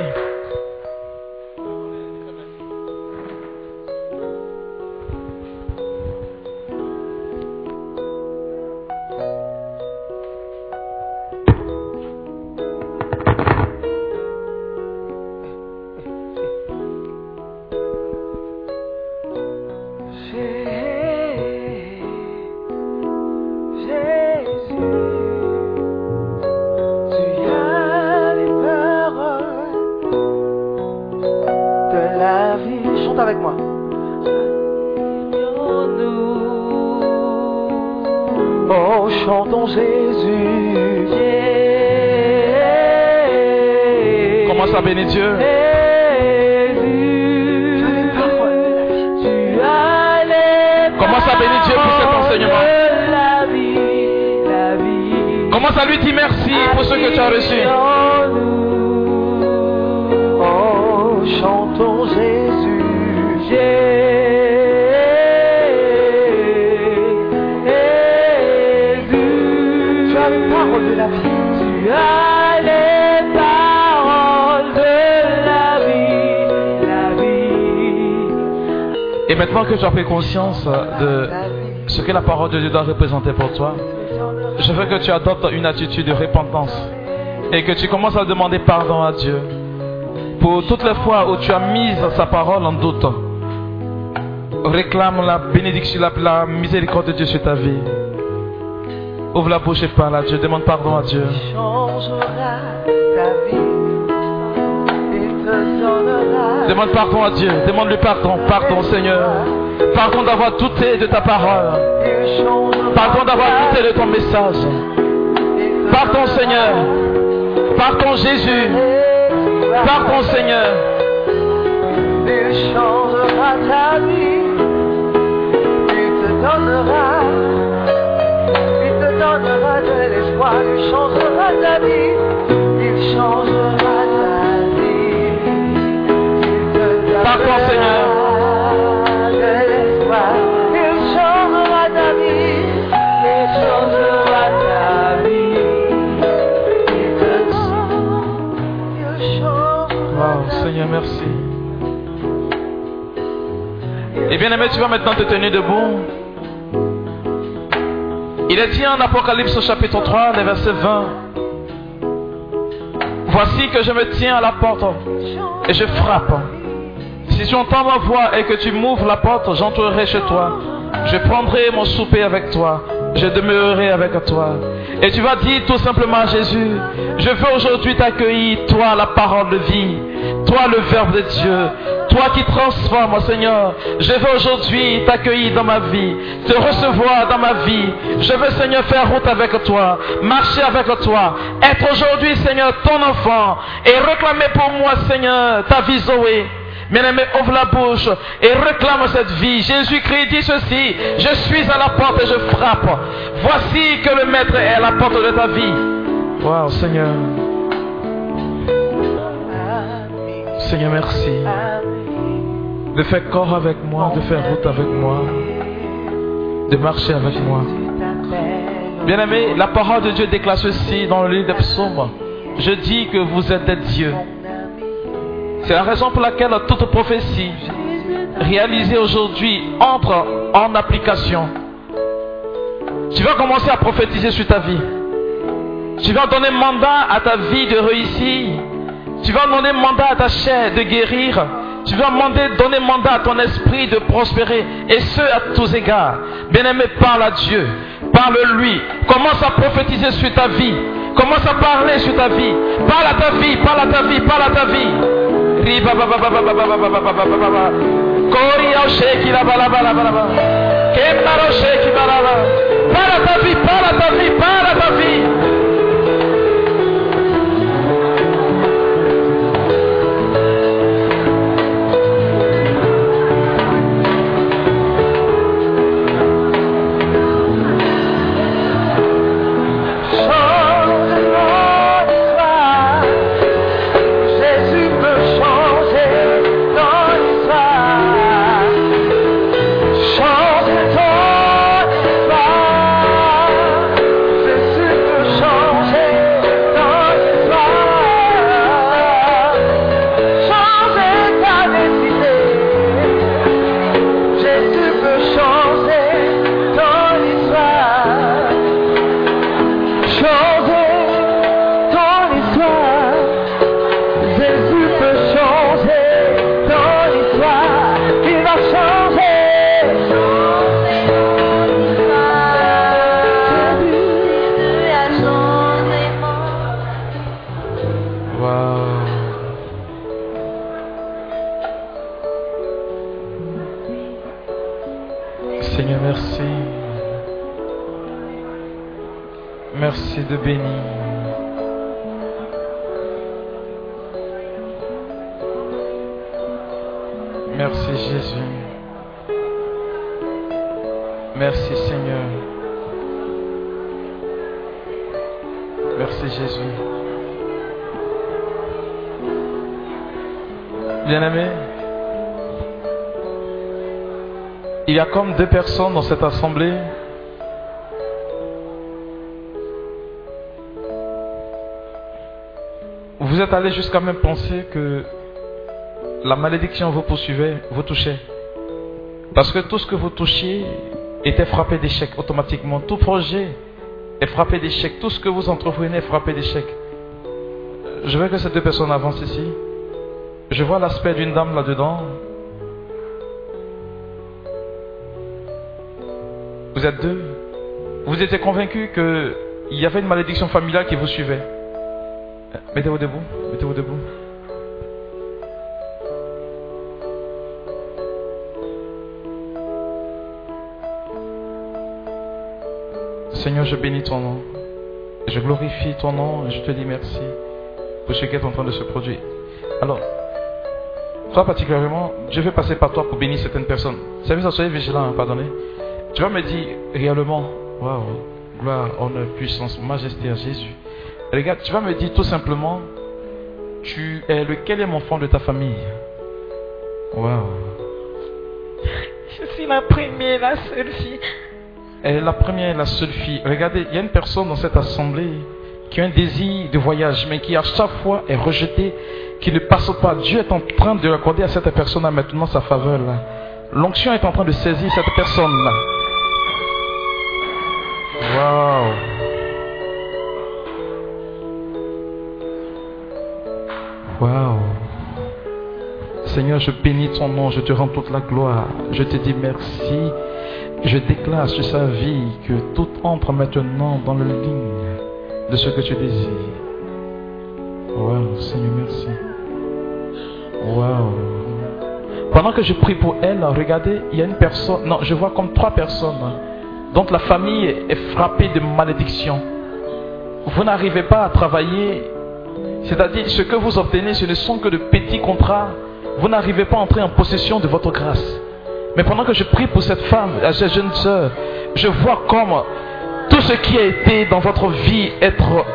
Conscience de ce que la parole de Dieu doit représenter pour toi, je veux que tu adoptes une attitude de repentance et que tu commences à demander pardon à Dieu pour toutes les fois où tu as mis sa parole en doute. Réclame la bénédiction, la, miséricorde de Dieu sur ta vie. Ouvre la bouche et parle à Dieu. Demande pardon à Dieu. Demande pardon à Dieu. Demande-lui pardon. Pardon, Seigneur. Pardon d'avoir douté de ta parole. Pardon d'avoir douté de ton message. Pardon, Seigneur. Pardon, Jésus. Pardon, Seigneur. Il changera ta vie. Il te donnera. Il te donnera de l'espoir. Il changera ta vie. Il changera ta vie. Pardon, Seigneur. Et bien aimé, tu vas maintenant te tenir debout. Il est dit en Apocalypse chapitre 3, verset 20. Voici que je me tiens à la porte et je frappe. Si tu entends ma voix et que tu m'ouvres la porte, j'entrerai chez toi. Je prendrai mon souper avec toi. Je demeurerai avec toi. Et tu vas dire tout simplement à Jésus, je veux aujourd'hui t'accueillir, toi la parole de vie, toi le Verbe de Dieu, toi qui transformes, Seigneur. Je veux aujourd'hui t'accueillir dans ma vie, te recevoir dans ma vie. Je veux, Seigneur, faire route avec toi, marcher avec toi, être aujourd'hui, Seigneur, ton enfant et réclamer pour moi, Seigneur, ta vie Zoé. Bien-aimé, ouvre la bouche et réclame cette vie. Jésus-Christ dit ceci, je suis à la porte et je frappe. Voici que le Maître est à la porte de ta vie. Wow, Seigneur. Seigneur, merci. De faire corps avec moi, de faire route avec moi, de marcher avec moi. Bien-aimé, la parole de Dieu déclare ceci dans le livre des psaumes. Je dis que vous êtes des dieux. C'est la raison pour laquelle toute prophétie réalisée aujourd'hui entre en application. Tu vas commencer à prophétiser sur ta vie. Tu vas donner mandat à ta vie de réussir. Tu vas donner mandat à ta chair de guérir. Tu vas demander, donner mandat à ton esprit de prospérer. Et ce, à tous égards. Bien-aimé, parle à Dieu. Parle-lui. Commence à prophétiser sur ta vie. Commence à parler sur ta vie. Parle à ta vie, parle à ta vie, parle à ta vie. Parle à ta vie, parle à ta vie, parle à ta vie. Deux personnes dans cette assemblée. Vous êtes allé jusqu'à même penser que la malédiction vous poursuivait, vous touchait. Parce que tout ce que vous touchiez était frappé d'échec automatiquement. Tout projet est frappé d'échec. Tout ce que vous entreprenez est frappé d'échec. Je veux que ces deux personnes avancent ici. Je vois l'aspect d'une dame là-dedans. Vous êtes deux. Vous étiez convaincu qu'il y avait une malédiction familiale qui vous suivait. Mettez-vous debout. Mettez-vous debout. Seigneur, je bénis ton nom. Je glorifie ton nom et je te dis merci pour ce qui est en train de se produire. Alors, toi particulièrement, je vais passer par toi pour bénir certaines personnes. Service, soyez vigilant, hein, pardonnez. Tu vas me dire réellement, waouh, gloire, honneur, puissance, majesté à Jésus. Regarde, tu vas me dire tout simplement, tu es lequel est mon enfant de ta famille? Waouh. <laughs> Je suis la première, la seule fille. Elle est la première et la seule fille. Regardez, il y a une personne dans cette assemblée qui a un désir de voyage, mais qui à chaque fois est rejetée, qui ne passe pas. Dieu est en train de accorder à cette personne maintenant sa faveur. L'onction est en train de saisir cette personne-là. Wow. Wow. Seigneur, je bénis ton nom, je te rends toute la gloire. Je te dis merci. Je déclare sur sa vie que tout entre maintenant dans la ligne de ce que tu désires. Wow, Seigneur, merci. Wow. Pendant que je prie pour elle, regardez, il y a une personne, non, je vois comme trois personnes dont la famille est frappée de malédiction. Vous n'arrivez pas à travailler, c'est-à-dire ce que vous obtenez, ce ne sont que de petits contrats. Vous n'arrivez pas à entrer en possession de votre grâce. Mais pendant que je prie pour cette femme, cette jeune sœur, je vois comme tout ce qui a été dans votre vie être...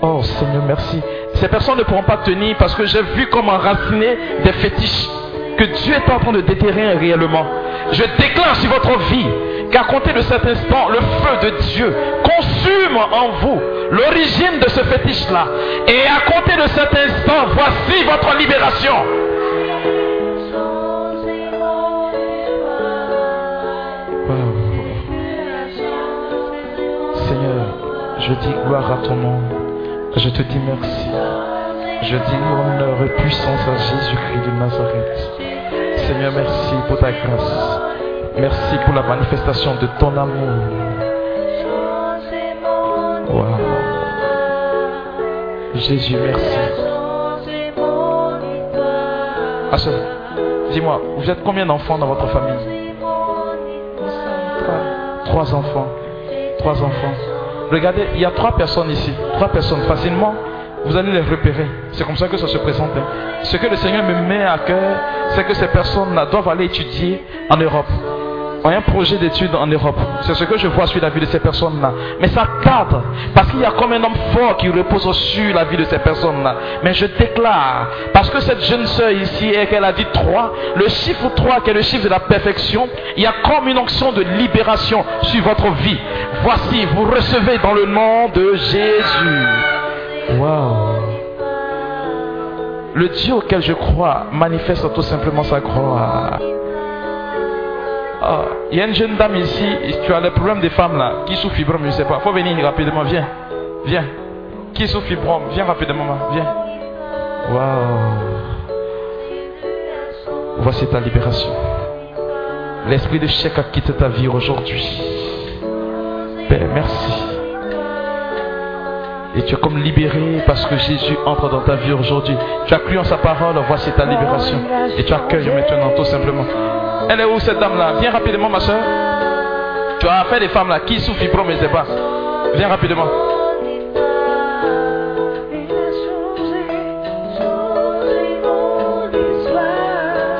Oh Seigneur, merci. Ces personnes ne pourront pas tenir parce que j'ai vu comme enraciner des fétiches que Dieu est en train de déterrer réellement. Je déclare sur votre vie qu'à compter de cet instant, le feu de Dieu consume en vous l'origine de ce fétiche-là. Et à compter de cet instant, voici votre libération. Seigneur, je dis gloire à ton nom. Je te dis merci. Je dis honneur et puissance à Jésus-Christ de Nazareth. Seigneur, merci pour ta grâce. Merci pour la manifestation de ton amour. Jésus, merci. Ah, dis-moi, vous êtes combien d'enfants dans votre famille? Trois enfants. Trois enfants. Regardez, il y a trois personnes ici. Trois personnes. Facilement, vous allez les repérer. C'est comme ça que ça se présente. hein. Ce que le Seigneur me met à cœur, c'est que ces personnes-là doivent aller étudier en Europe. On a un projet d'études en Europe. C'est ce que je vois sur la vie de ces personnes-là. Mais ça cadre. Parce qu'il y a comme un homme fort qui repose sur la vie de ces personnes-là. Mais je déclare, parce que cette jeune sœur ici, et qu'elle a dit 3, le chiffre 3 qui est le chiffre de la perfection, il y a comme une onction de libération sur votre vie. Voici, vous recevez dans le nom de Jésus. Wow. Le Dieu auquel je crois manifeste tout simplement sa gloire. Ah, il y a une jeune dame ici, tu as le problème des femmes là, qui souffre fibrome, je ne sais pas. faut venir rapidement, viens. Viens. Qui souffre fibrome, viens rapidement, viens. Waouh. Voici ta libération. L'esprit de chèque a quitté ta vie aujourd'hui. Père, merci. Et tu es comme libéré parce que Jésus entre dans ta vie aujourd'hui. Tu as cru en sa parole, voici ta libération. Et tu accueilles maintenant tout simplement. Elle est où cette dame-là? Viens rapidement ma soeur. Tu as affaire des femmes là qui souffrent ne sais pas. Viens rapidement.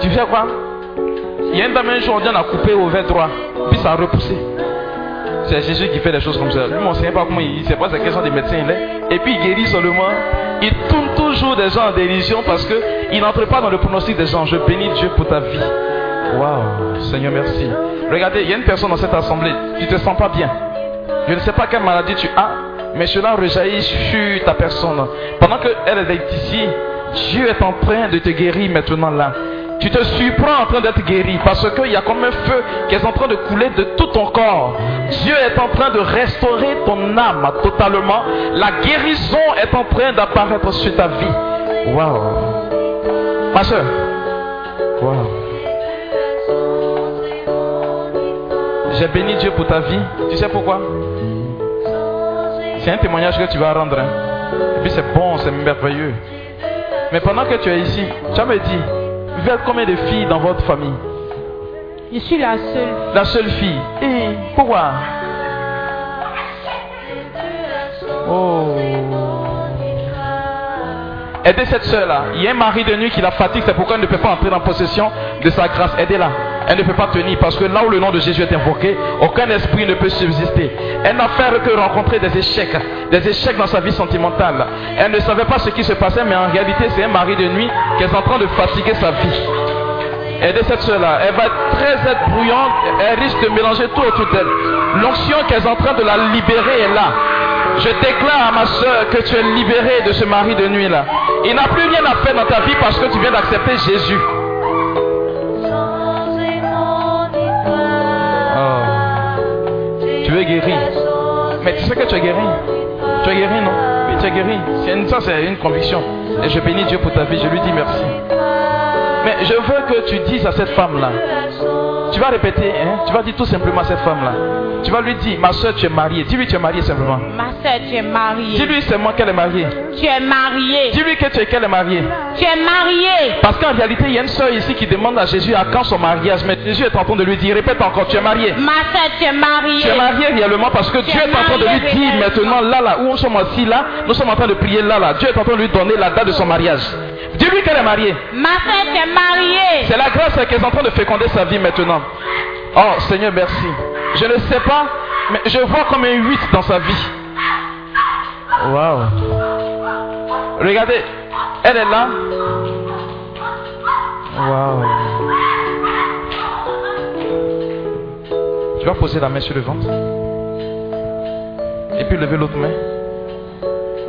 Tu fais quoi? Il y a une dame un jour, on a coupé au verre droit. Puis ça a repoussé. C'est Jésus qui fait des choses comme ça. Lui, on ne sait pas comment il ne sait pas c'est quels sont des médecins il est. Et puis il guérit seulement. Il tourne toujours des gens en dérision parce qu'il n'entre pas dans le pronostic des gens. Je bénis Dieu pour ta vie. Waouh, Seigneur, merci. Regardez, il y a une personne dans cette assemblée. Tu ne te sens pas bien. Je ne sais pas quelle maladie tu as, mais cela rejaillit sur ta personne. Pendant qu'elle est ici, Dieu est en train de te guérir maintenant là. Tu te surprends en train d'être guéri parce qu'il y a comme un feu qui est en train de couler de tout ton corps. Dieu est en train de restaurer ton âme totalement. La guérison est en train d'apparaître sur ta vie. Waouh. Ma soeur. Waouh. J'ai béni Dieu pour ta vie. Tu sais pourquoi? C'est un témoignage que tu vas rendre. hein. Et puis c'est bon, c'est merveilleux. Mais pendant que tu es ici, tu as me dit, vous êtes combien de filles dans votre famille Je suis la seule. La seule fille. Et pourquoi Oh. Aidez cette soeur-là. Il y a un mari de nuit qui la fatigue, c'est pourquoi elle ne peut pas entrer en possession de sa grâce. Aidez-la. Elle ne peut pas tenir parce que là où le nom de Jésus est invoqué, aucun esprit ne peut subsister. Elle n'a fait que rencontrer des échecs, des échecs dans sa vie sentimentale. Elle ne savait pas ce qui se passait, mais en réalité, c'est un mari de nuit qui est en train de fatiguer sa vie. Aidez cette soeur-là. Elle va très être brouillante. Elle risque de mélanger tout autour d'elle. L'onction qu'elle est en train de la libérer est là. Je déclare à ma soeur que tu es libérée de ce mari de nuit là. Il n'a plus rien à faire dans ta vie parce que tu viens d'accepter Jésus. Tu sais que tu es guéri. Tu es guéri, non? Oui, tu es guéri. Une- ça, c'est une conviction. Et je bénis Dieu pour ta vie. Je lui dis merci. Mais je veux que tu dises à cette femme-là, tu vas répéter, hein, tu vas dire tout simplement à cette femme-là, tu vas lui dire, ma soeur, tu es mariée. Dis-lui, tu es mariée simplement. Ma soeur, tu es mariée. Dis-lui seulement qu'elle est mariée. Tu es mariée. Dis-lui que tu es qu'elle est mariée. Tu es mariée. Parce qu'en réalité, il y a une soeur ici qui demande à Jésus à quand son mariage? Mais Jésus est en train de lui dire, répète encore, tu es mariée. Ma soeur, tu es mariée. Tu es mariée réellement parce que Dieu es est en train de lui dire maintenant, là, là, où nous sommes assis, là, nous sommes en train de prier là, là. Dieu est en train de lui donner la date de son mariage. Qu'elle est mariée. Ma soeur, tu es mariée. C'est la grâce qu'elle est en train de féconder sa vie maintenant. Oh Seigneur, merci. Je ne sais pas, mais je vois comme un 8 dans sa vie. Waouh. Regardez, elle est là. Waouh. Tu vas poser la main sur le ventre. Et puis lever l'autre main.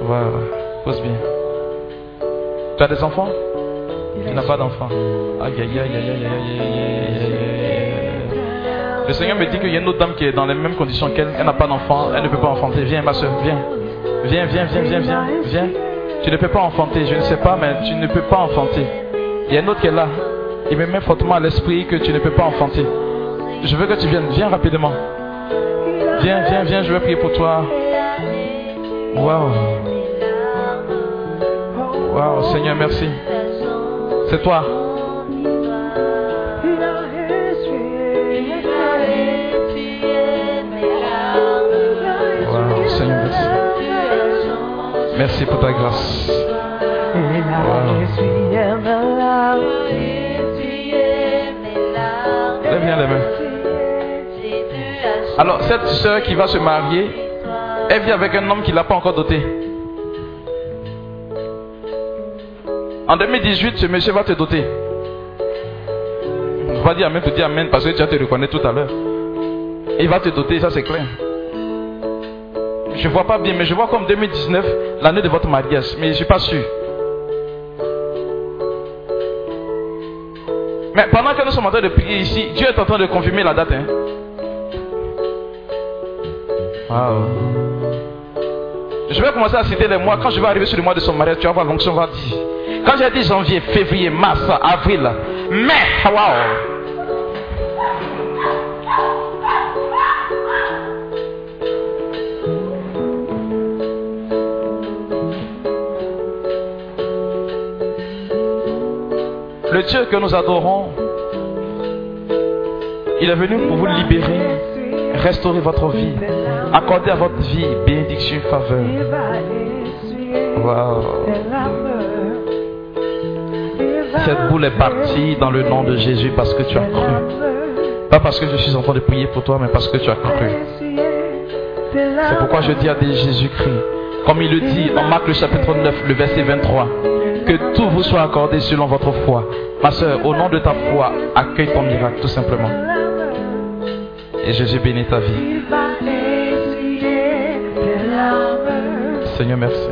Voilà. Pose bien. Tu as des enfants? Il n'a pas d'enfants. Aïe, aïe, aïe, aïe, aïe, Le Seigneur me dit qu'il y a une autre dame qui est dans les mêmes conditions qu'elle. Elle n'a pas d'enfant. Elle ne peut pas enfanter. Viens, ma soeur, viens. Viens, viens, viens, viens, viens, viens. Tu ne peux pas enfanter. Je ne sais pas, mais tu ne peux pas enfanter. Il y a une autre qui est là. Il me met fortement à l'esprit que tu ne peux pas enfanter. Je veux que tu viennes. Viens rapidement. Viens, viens, viens. Je vais prier pour toi. Waouh. Waouh, Seigneur, merci. C'est toi. Waouh, Seigneur, merci. Merci pour ta grâce. Lève bien les mains. Alors, cette soeur qui va se marier, elle vit avec un homme qui ne l'a pas encore doté. En 2018, ce monsieur va te doter. Va dire Amen, te dire Amen, parce que tu vas te reconnaître tout à l'heure. Il va te doter, ça c'est clair. Je ne vois pas bien, mais je vois comme 2019, l'année de votre mariage, mais je ne suis pas sûr. Mais pendant que nous sommes en train de prier ici, Dieu est en train de confirmer la date. Hein. Je vais commencer à citer les mois. Quand je vais arriver sur le mois de son mariage, tu vas voir l'onction va dire. Quand j'ai dit janvier, février, mars, avril, mai, wow. Le Dieu que nous adorons, il est venu pour vous libérer, restaurer votre vie, accorder à votre vie bénédiction faveur. Wow. Cette boule est partie dans le nom de Jésus parce que tu as cru. Pas parce que je suis en train de prier pour toi, mais parce que tu as cru. C'est pourquoi je dis à Jésus-Christ, comme il le dit en Marc le chapitre 9, le verset 23, que tout vous soit accordé selon votre foi. Ma soeur, au nom de ta foi, accueille ton miracle tout simplement. Et Jésus bénit ta vie. Seigneur, merci.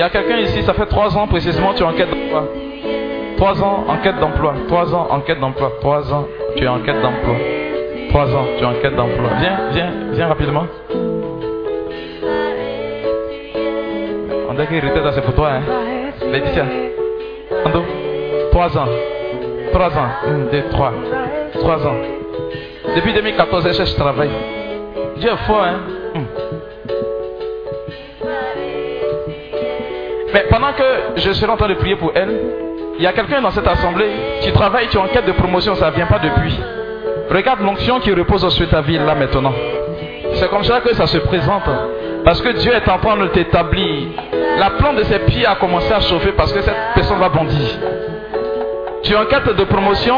Y a quelqu'un ici, ça fait trois ans précisément, tu es en quête d'emploi. Trois ans en quête d'emploi. Trois ans en quête d'emploi. Trois ans, tu es en quête d'emploi. Trois ans, tu es en quête d'emploi. Viens, viens, viens rapidement. On dirait qu'il était dans pour toi, hein. Laetitia. Ando. Trois ans. Trois ans. Un, deux, trois. Trois ans. Depuis 2014, elle cherche travail. Dieu est fort, hein. Je serai en train de prier pour elle, il y a quelqu'un dans cette assemblée, tu travailles, tu es en quête de promotion, ça ne vient pas depuis. Regarde l'onction qui repose sur ta vie là maintenant. C'est comme ça que ça se présente. Parce que Dieu est en train de t'établir. La plante de ses pieds a commencé à chauffer parce que cette personne va bondir. Tu es en quête de promotion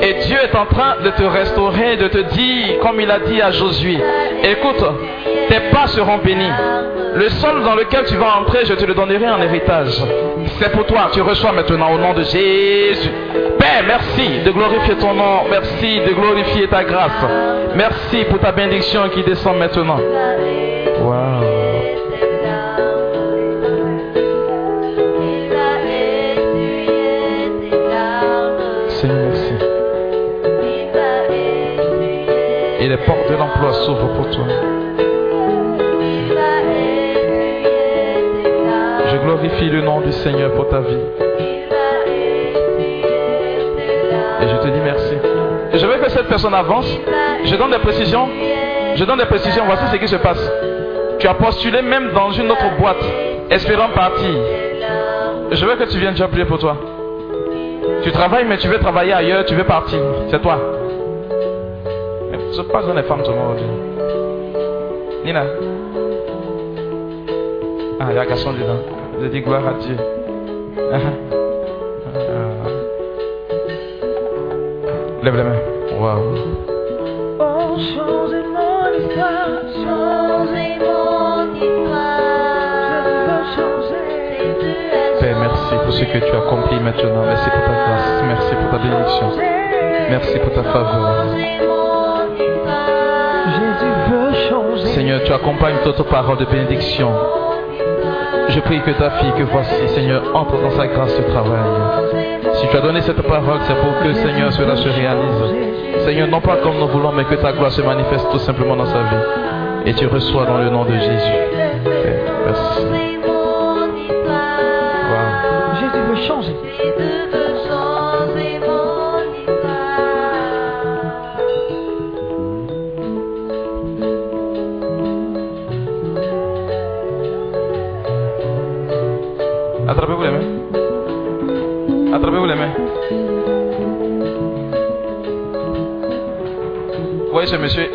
et Dieu est en train de te restaurer, de te dire, comme il a dit à Josué, écoute, tes pas seront bénis. Le sol dans lequel tu vas entrer, je te le donnerai en héritage. C'est pour toi, tu reçois maintenant au nom de Jésus. Père, merci de glorifier ton nom. Merci de glorifier ta grâce. Merci pour ta bénédiction qui descend maintenant. Wow. Et les portes de l'emploi s'ouvrent pour toi. Glorifie le nom du Seigneur pour ta vie. Et je te dis merci. Je veux que cette personne avance. Je donne des précisions. Je donne des précisions. Voici ce qui se passe. Tu as postulé même dans une autre boîte, espérant partir. Je veux que tu viennes, je prier pour toi. Tu travailles, mais tu veux travailler ailleurs, tu veux partir. C'est toi. Ce n'est pas les femmes, le monde. Nina. Ah, il y a un garçon dedans. Je dis gloire à Dieu. <laughs> Lève les mains. Waouh. Oh, changez mon histoire, changez mon histoire. Je veux changer. pour ce que tu accomplis maintenant. Merci pour ta grâce. Merci pour ta bénédiction. Merci pour ta faveur. Jésus veut changer. Seigneur, tu accompagnes toute parole de bénédiction. Je prie que ta fille, que voici, Seigneur, entre dans sa grâce de travail. Si tu as donné cette parole, c'est pour que, Seigneur, cela se réalise. Seigneur, non pas comme nous voulons, mais que ta gloire se manifeste tout simplement dans sa vie. Et tu reçois dans le nom de Jésus. Merci.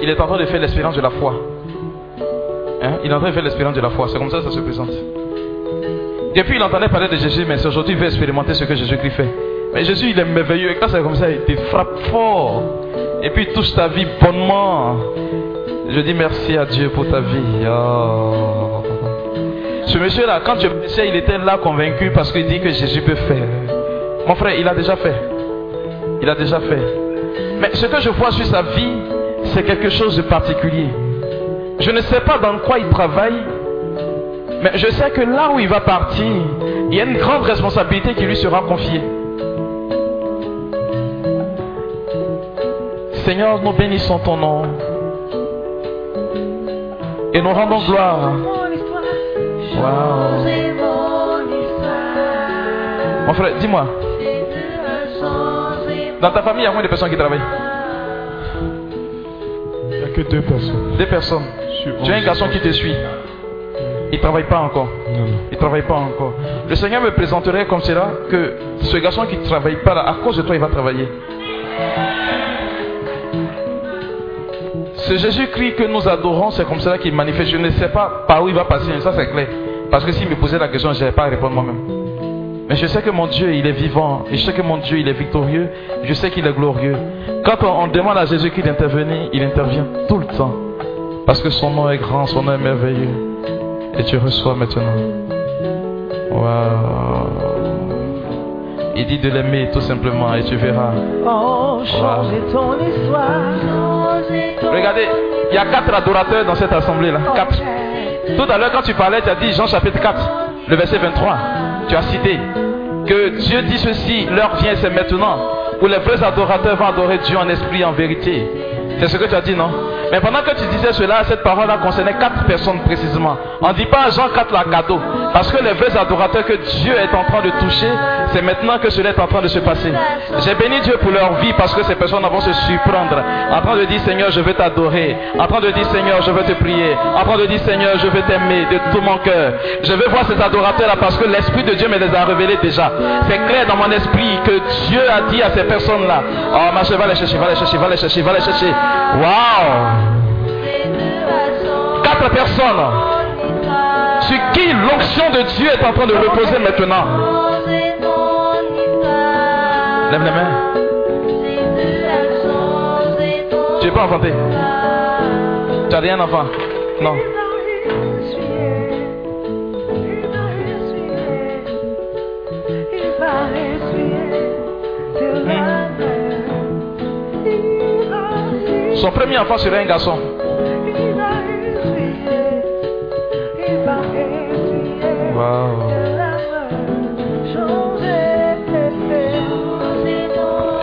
Il est en train de faire l'expérience de la foi. Hein? Il est en train de faire l'expérience de la foi. C'est comme ça que ça se présente. Depuis, il entendait parler de Jésus, mais aujourd'hui il veut expérimenter ce que Jésus-Christ fait. Mais Jésus, il est merveilleux. Et quand c'est comme ça, il te frappe fort. Et puis, il touche ta vie bonnement. Je dis merci à Dieu pour ta vie. Oh. Ce monsieur-là, quand je prêchais, il était là convaincu parce qu'il dit que Jésus peut faire. Mon frère, il a déjà fait. Il a déjà fait. Mais ce que je vois sur sa vie, c'est quelque chose de particulier. Je ne sais pas dans quoi il travaille, mais je sais que là où il va partir, il y a une grande responsabilité qui lui sera confiée. Seigneur, nous bénissons ton nom. Et nous rendons gloire. Mon frère, dis-moi, dans ta famille, il y a combien de personnes qui travaillent que deux personnes. Deux personnes. Tu as un garçon qui te suit. Il ne travaille pas encore. Non. Il ne travaille pas encore. Le Seigneur me présenterait comme cela que ce garçon qui ne travaille pas là, à cause de toi, il va travailler. Ce Jésus-Christ que nous adorons, c'est comme cela qu'il manifeste. Je ne sais pas par où il va passer, ça c'est clair. Parce que s'il me posait la question, je n'allais pas à répondre moi-même. Mais je sais que mon Dieu, il est vivant. Et je sais que mon Dieu, il est victorieux. Je sais qu'il est glorieux. Quand on, demande à Jésus-Christ d'intervenir, il intervient tout le temps. Parce que son nom est grand, son nom est merveilleux. Et tu reçois maintenant. Waouh. Il dit de l'aimer tout simplement et tu verras. Oh, changer ton histoire. Regardez, il y a quatre adorateurs dans cette assemblée-là. Quatre. Tout à l'heure, quand tu parlais, tu as dit Jean chapitre 4, le verset 23. Tu as cité que Dieu dit ceci, l'heure vient, c'est maintenant, où les vrais adorateurs vont adorer Dieu en esprit en vérité. C'est ce que tu as dit, non? Mais pendant que tu disais cela, cette parole-là concernait quatre personnes précisément. On ne dit pas Jean 4 la cadeau. Parce que les vrais adorateurs que Dieu est en train de toucher, c'est maintenant que cela est en train de se passer. J'ai béni Dieu pour leur vie parce que ces personnes vont se surprendre. En train de dire Seigneur, je veux t'adorer. En train de dire Seigneur, je veux te prier. En train de dire Seigneur, je veux t'aimer de tout mon cœur. Je veux voir ces adorateurs-là parce que l'Esprit de Dieu me les a révélés déjà. C'est clair dans mon esprit que Dieu a dit à ces personnes-là. Oh, ma chérie, va les chercher, va les chercher, va les chercher, va les chercher. Waouh! Quatre personnes qui l'onction de Dieu est en train de reposer maintenant. Lève les mains. Tu n'es pas enfanté. Tu n'as rien enfant. Non. Son premier enfant serait un garçon.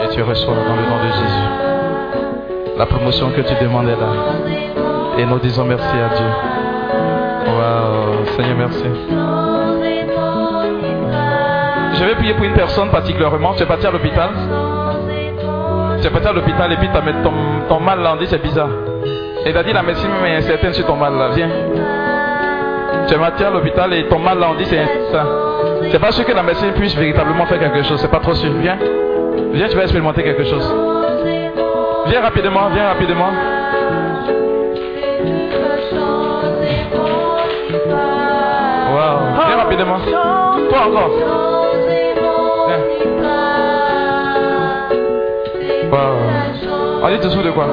Et tu reçois dans le nom de Jésus la promotion que tu demandais là. Et nous disons merci à Dieu. Wow. Seigneur, merci. Je vais prier pour une personne particulièrement. Tu es parti à l'hôpital. Tu es parti à l'hôpital et puis t'as mis ton, mal là, on dit c'est bizarre. Et a dit la médecine même est incertaine sur ton mal là. Viens. Tu es à l'hôpital et ton mal là, on dit c'est incertain. C'est pas sûr que la médecine puisse véritablement faire quelque chose. C'est pas trop sûr. Viens. Viens, tu vas expérimenter quelque chose. Viens rapidement, viens rapidement. Wow. Viens rapidement. Toi encore. Viens. Wow. On dit dessous de Quoi?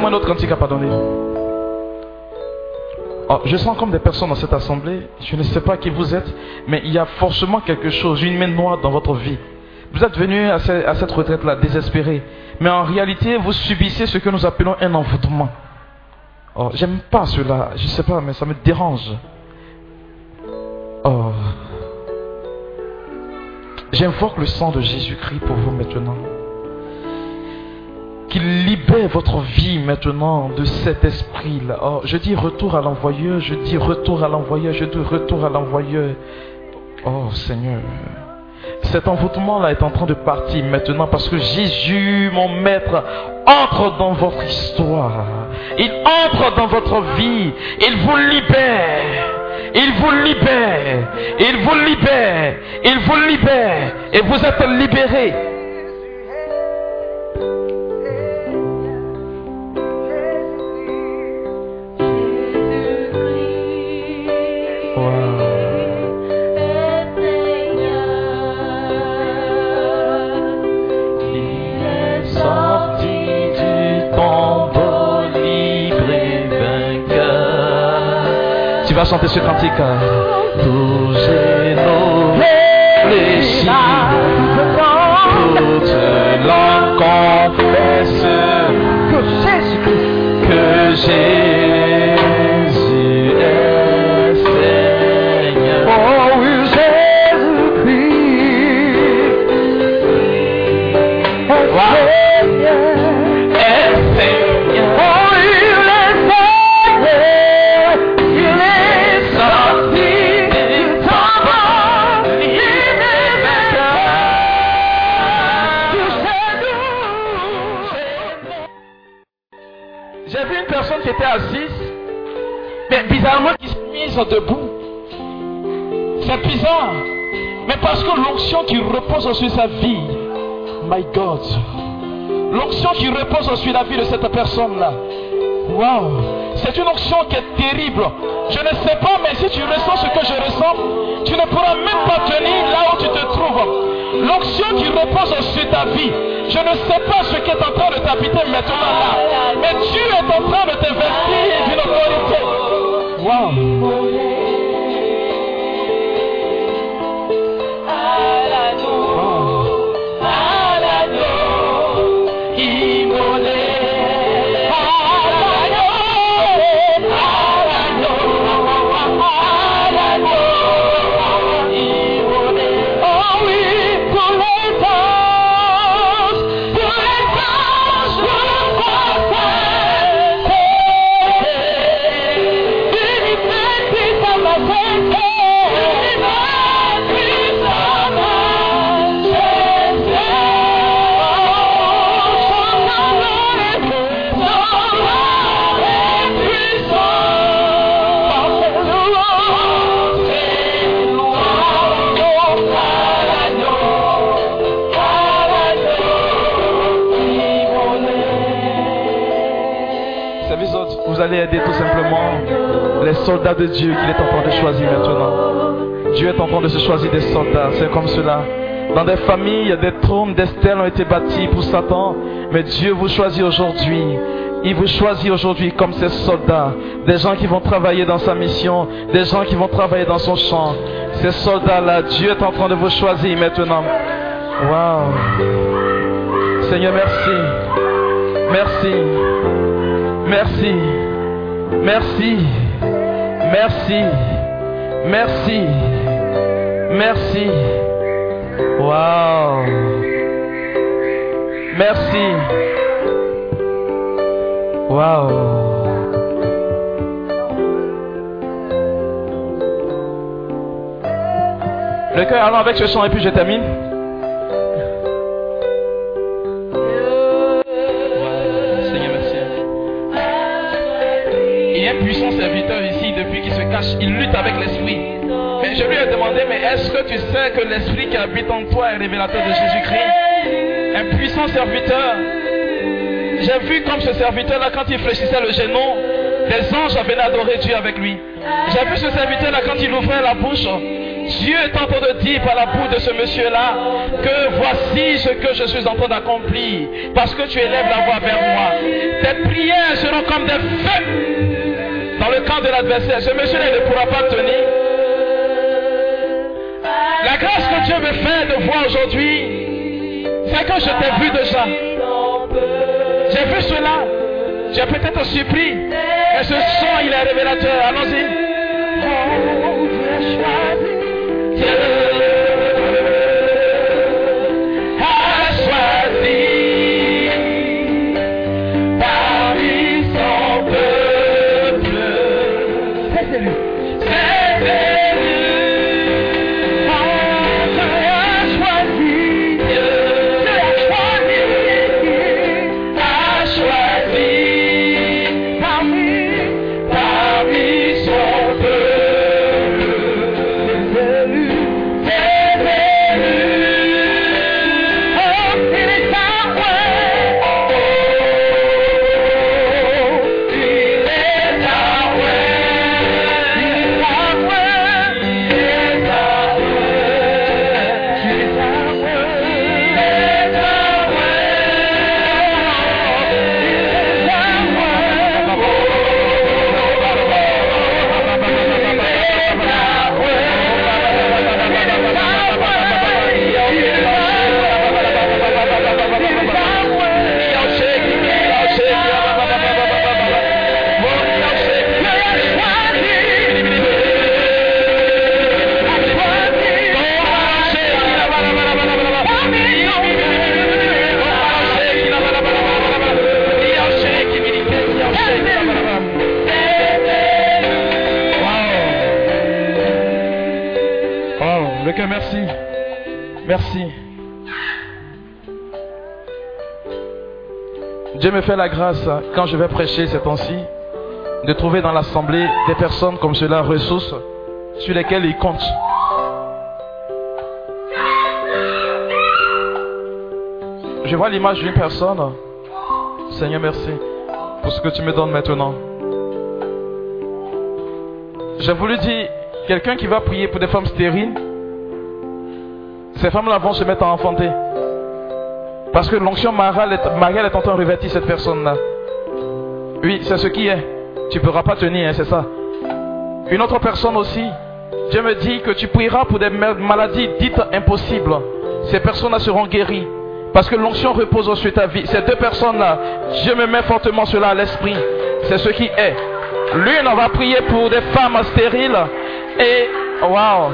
Prenez-moi notre cantique à pardonner. Oh, je sens comme des personnes dans cette assemblée. Je ne sais pas qui vous êtes, mais il y a forcément quelque chose, une main noire dans votre vie. Vous êtes venu à ce- à cette retraite-là désespéré, mais en réalité, vous subissez ce que nous appelons un envoûtement. Oh, j'aime pas cela. Je sais pas, mais ça me dérange. Oh. J'invoque le sang de Jésus-Christ pour vous maintenant qu'il libère votre vie maintenant de cet esprit-là. Oh, je dis retour à l'envoyeur, je dis retour à l'envoyeur, je dis retour à l'envoyeur. Oh Seigneur, cet envoûtement-là est en train de partir maintenant parce que Jésus, mon maître, entre dans votre histoire. Il entre dans votre vie. Il vous libère. Il vous libère. Il vous libère. Il vous libère. Et vous êtes libérés. Chanter ce cantique. Tous sur sa vie, my God, l'onction qui repose sur la vie de cette personne-là, waouh, c'est une onction qui est terrible. Je ne sais pas, mais si tu ressens ce que je ressens, tu ne pourras même pas tenir là où tu te trouves. L'onction qui repose sur ta vie, je ne sais pas ce qui est en train de t'habiter maintenant là, mais Dieu est en train de t'investir d'une autorité. Waouh. Allez aider tout simplement les soldats de Dieu qu'il est en train de choisir maintenant. Dieu est en train de se choisir des soldats, c'est comme cela. Dans des familles, des trônes, des stèles ont été bâtis pour Satan, mais Dieu vous choisit aujourd'hui. Il vous choisit aujourd'hui comme ses soldats, des gens qui vont travailler dans sa mission, des gens qui vont travailler dans son champ. Ces soldats-là, Dieu est en train de vous choisir maintenant. Waouh. Seigneur, merci. Merci. Merci. Merci. Merci. Merci. Merci. Wow. Merci. Wow. Le cœur allons avec ce chant et puis je termine. Est-ce que tu sais que l'esprit qui habite en toi est révélateur de Jésus-Christ? Un puissant serviteur. J'ai vu comme ce serviteur-là, quand il fléchissait le genou, des anges venaient adorer Dieu avec lui. J'ai vu ce serviteur-là, quand il ouvrait la bouche, Dieu est en train de dire par la bouche de ce monsieur-là que voici ce que je suis en train d'accomplir parce que tu élèves la voix vers moi. Tes prières seront comme des feux dans le camp de l'adversaire. Ce monsieur-là ne pourra pas tenir. La grâce que Dieu me fait de voir aujourd'hui, c'est que je t'ai vu déjà. J'ai vu cela. J'ai peut-être surpris. Et ce son, il est révélateur. Allons-y. Oh, Dieu me fait la grâce, quand je vais prêcher ces temps-ci, de trouver dans l'assemblée des personnes comme cela, ressources, sur lesquelles il compte. Je vois l'image d'une personne. Seigneur, merci pour ce que tu me donnes maintenant. J'ai voulu dire, quelqu'un qui va prier pour des femmes stériles, ces femmes-là vont se mettre à enfanter. Parce que l'onction mariale est, en train de revêtir cette personne-là. Oui, c'est ce qui est. Tu ne pourras pas tenir, hein, c'est ça. Une autre personne aussi, Dieu me dit que tu prieras pour des ma- maladies dites impossibles. Ces personnes-là seront guéries. Parce que l'onction repose sur ta vie. Ces deux personnes-là, Dieu me met fortement cela à l'esprit. C'est ce qui est. L'une, va prier pour des femmes stériles. Et. Waouh.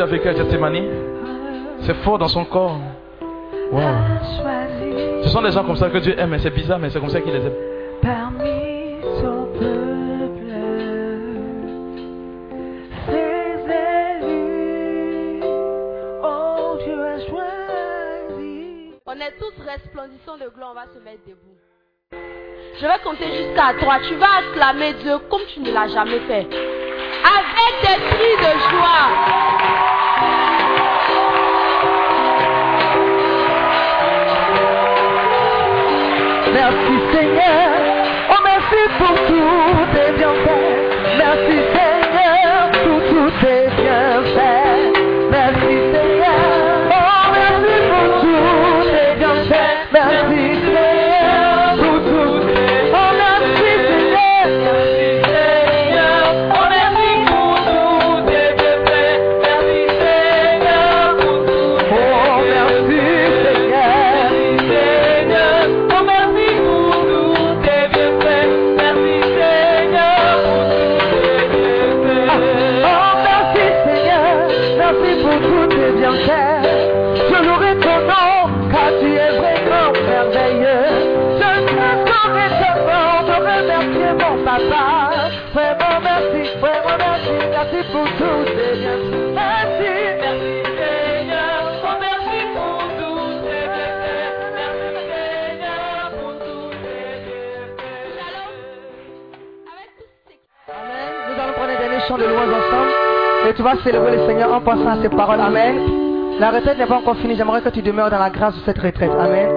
Jésus a vécu à Gethsemane. C'est fort dans son corps. Wow. Ce sont des gens comme ça que Dieu aime. C'est bizarre, mais c'est comme ça qu'il les aime. Peuple, oh choisi. On est tous resplendissants de gloire, on va se mettre debout. Je vais compter jusqu'à toi Tu vas acclamer Dieu comme tu ne l'as jamais fait. Avec des cris de joie. Merci Seigneur, oh merci pour tous tes bienfaits. Merci Seigneur pour tous tes bienfaits. Tu vas célébrer le Seigneur en pensant à ces paroles. Amen. La retraite n'est pas encore finie. J'aimerais que tu demeures dans la grâce de cette retraite. Amen.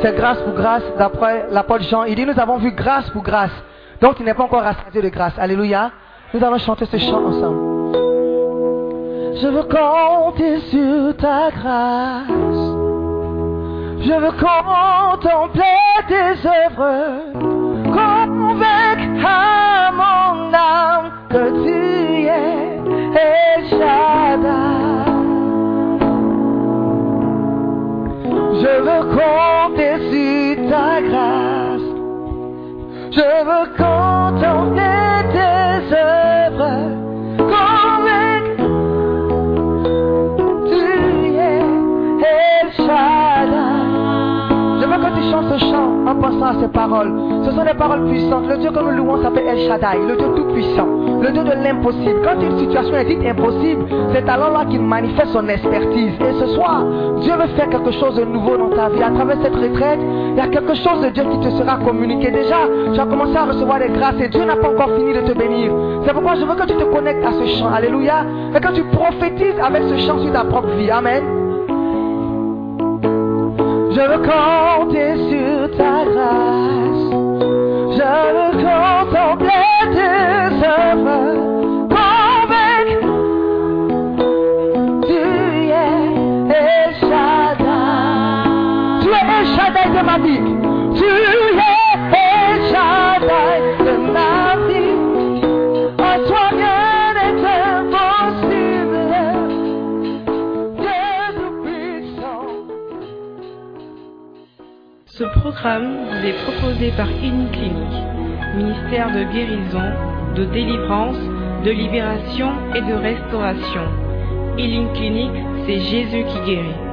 C'est grâce pour grâce. D'après l'apôtre Jean, il dit nous avons vu grâce pour grâce. Donc il n'est pas encore rassasié de grâce. Alléluia. Nous allons chanter ce chant ensemble. Je veux compter sur ta grâce. Je veux contempler tes œuvres, convaincre à mon âme que tu El Shaddai. Je veux compter sur ta grâce. Je veux contempler tes œuvres, à ces paroles. Ce sont des paroles puissantes. Le Dieu que nous louons s'appelle El Shaddai, le Dieu tout-puissant, le Dieu de l'impossible. Quand une situation est dite impossible, c'est alors là qu'il manifeste son expertise. Et ce soir, Dieu veut faire quelque chose de nouveau dans ta vie. À travers cette retraite, il y a quelque chose de Dieu qui te sera communiqué. Déjà, tu as commencé à recevoir des grâces et Dieu n'a pas encore fini de te bénir. C'est pourquoi je veux que tu te connectes à ce chant. Alléluia. Et que tu prophétises avec ce chant sur ta propre vie. Amen. Je veux compter sur ta grâce. Je veux contempler tes œuvres. Tu es El. Tu es El de ma vie. Tu es El programme vous est proposé par Clinique, ministère de guérison, de délivrance, de libération et de restauration. Healing Clinic, c'est Jésus qui guérit.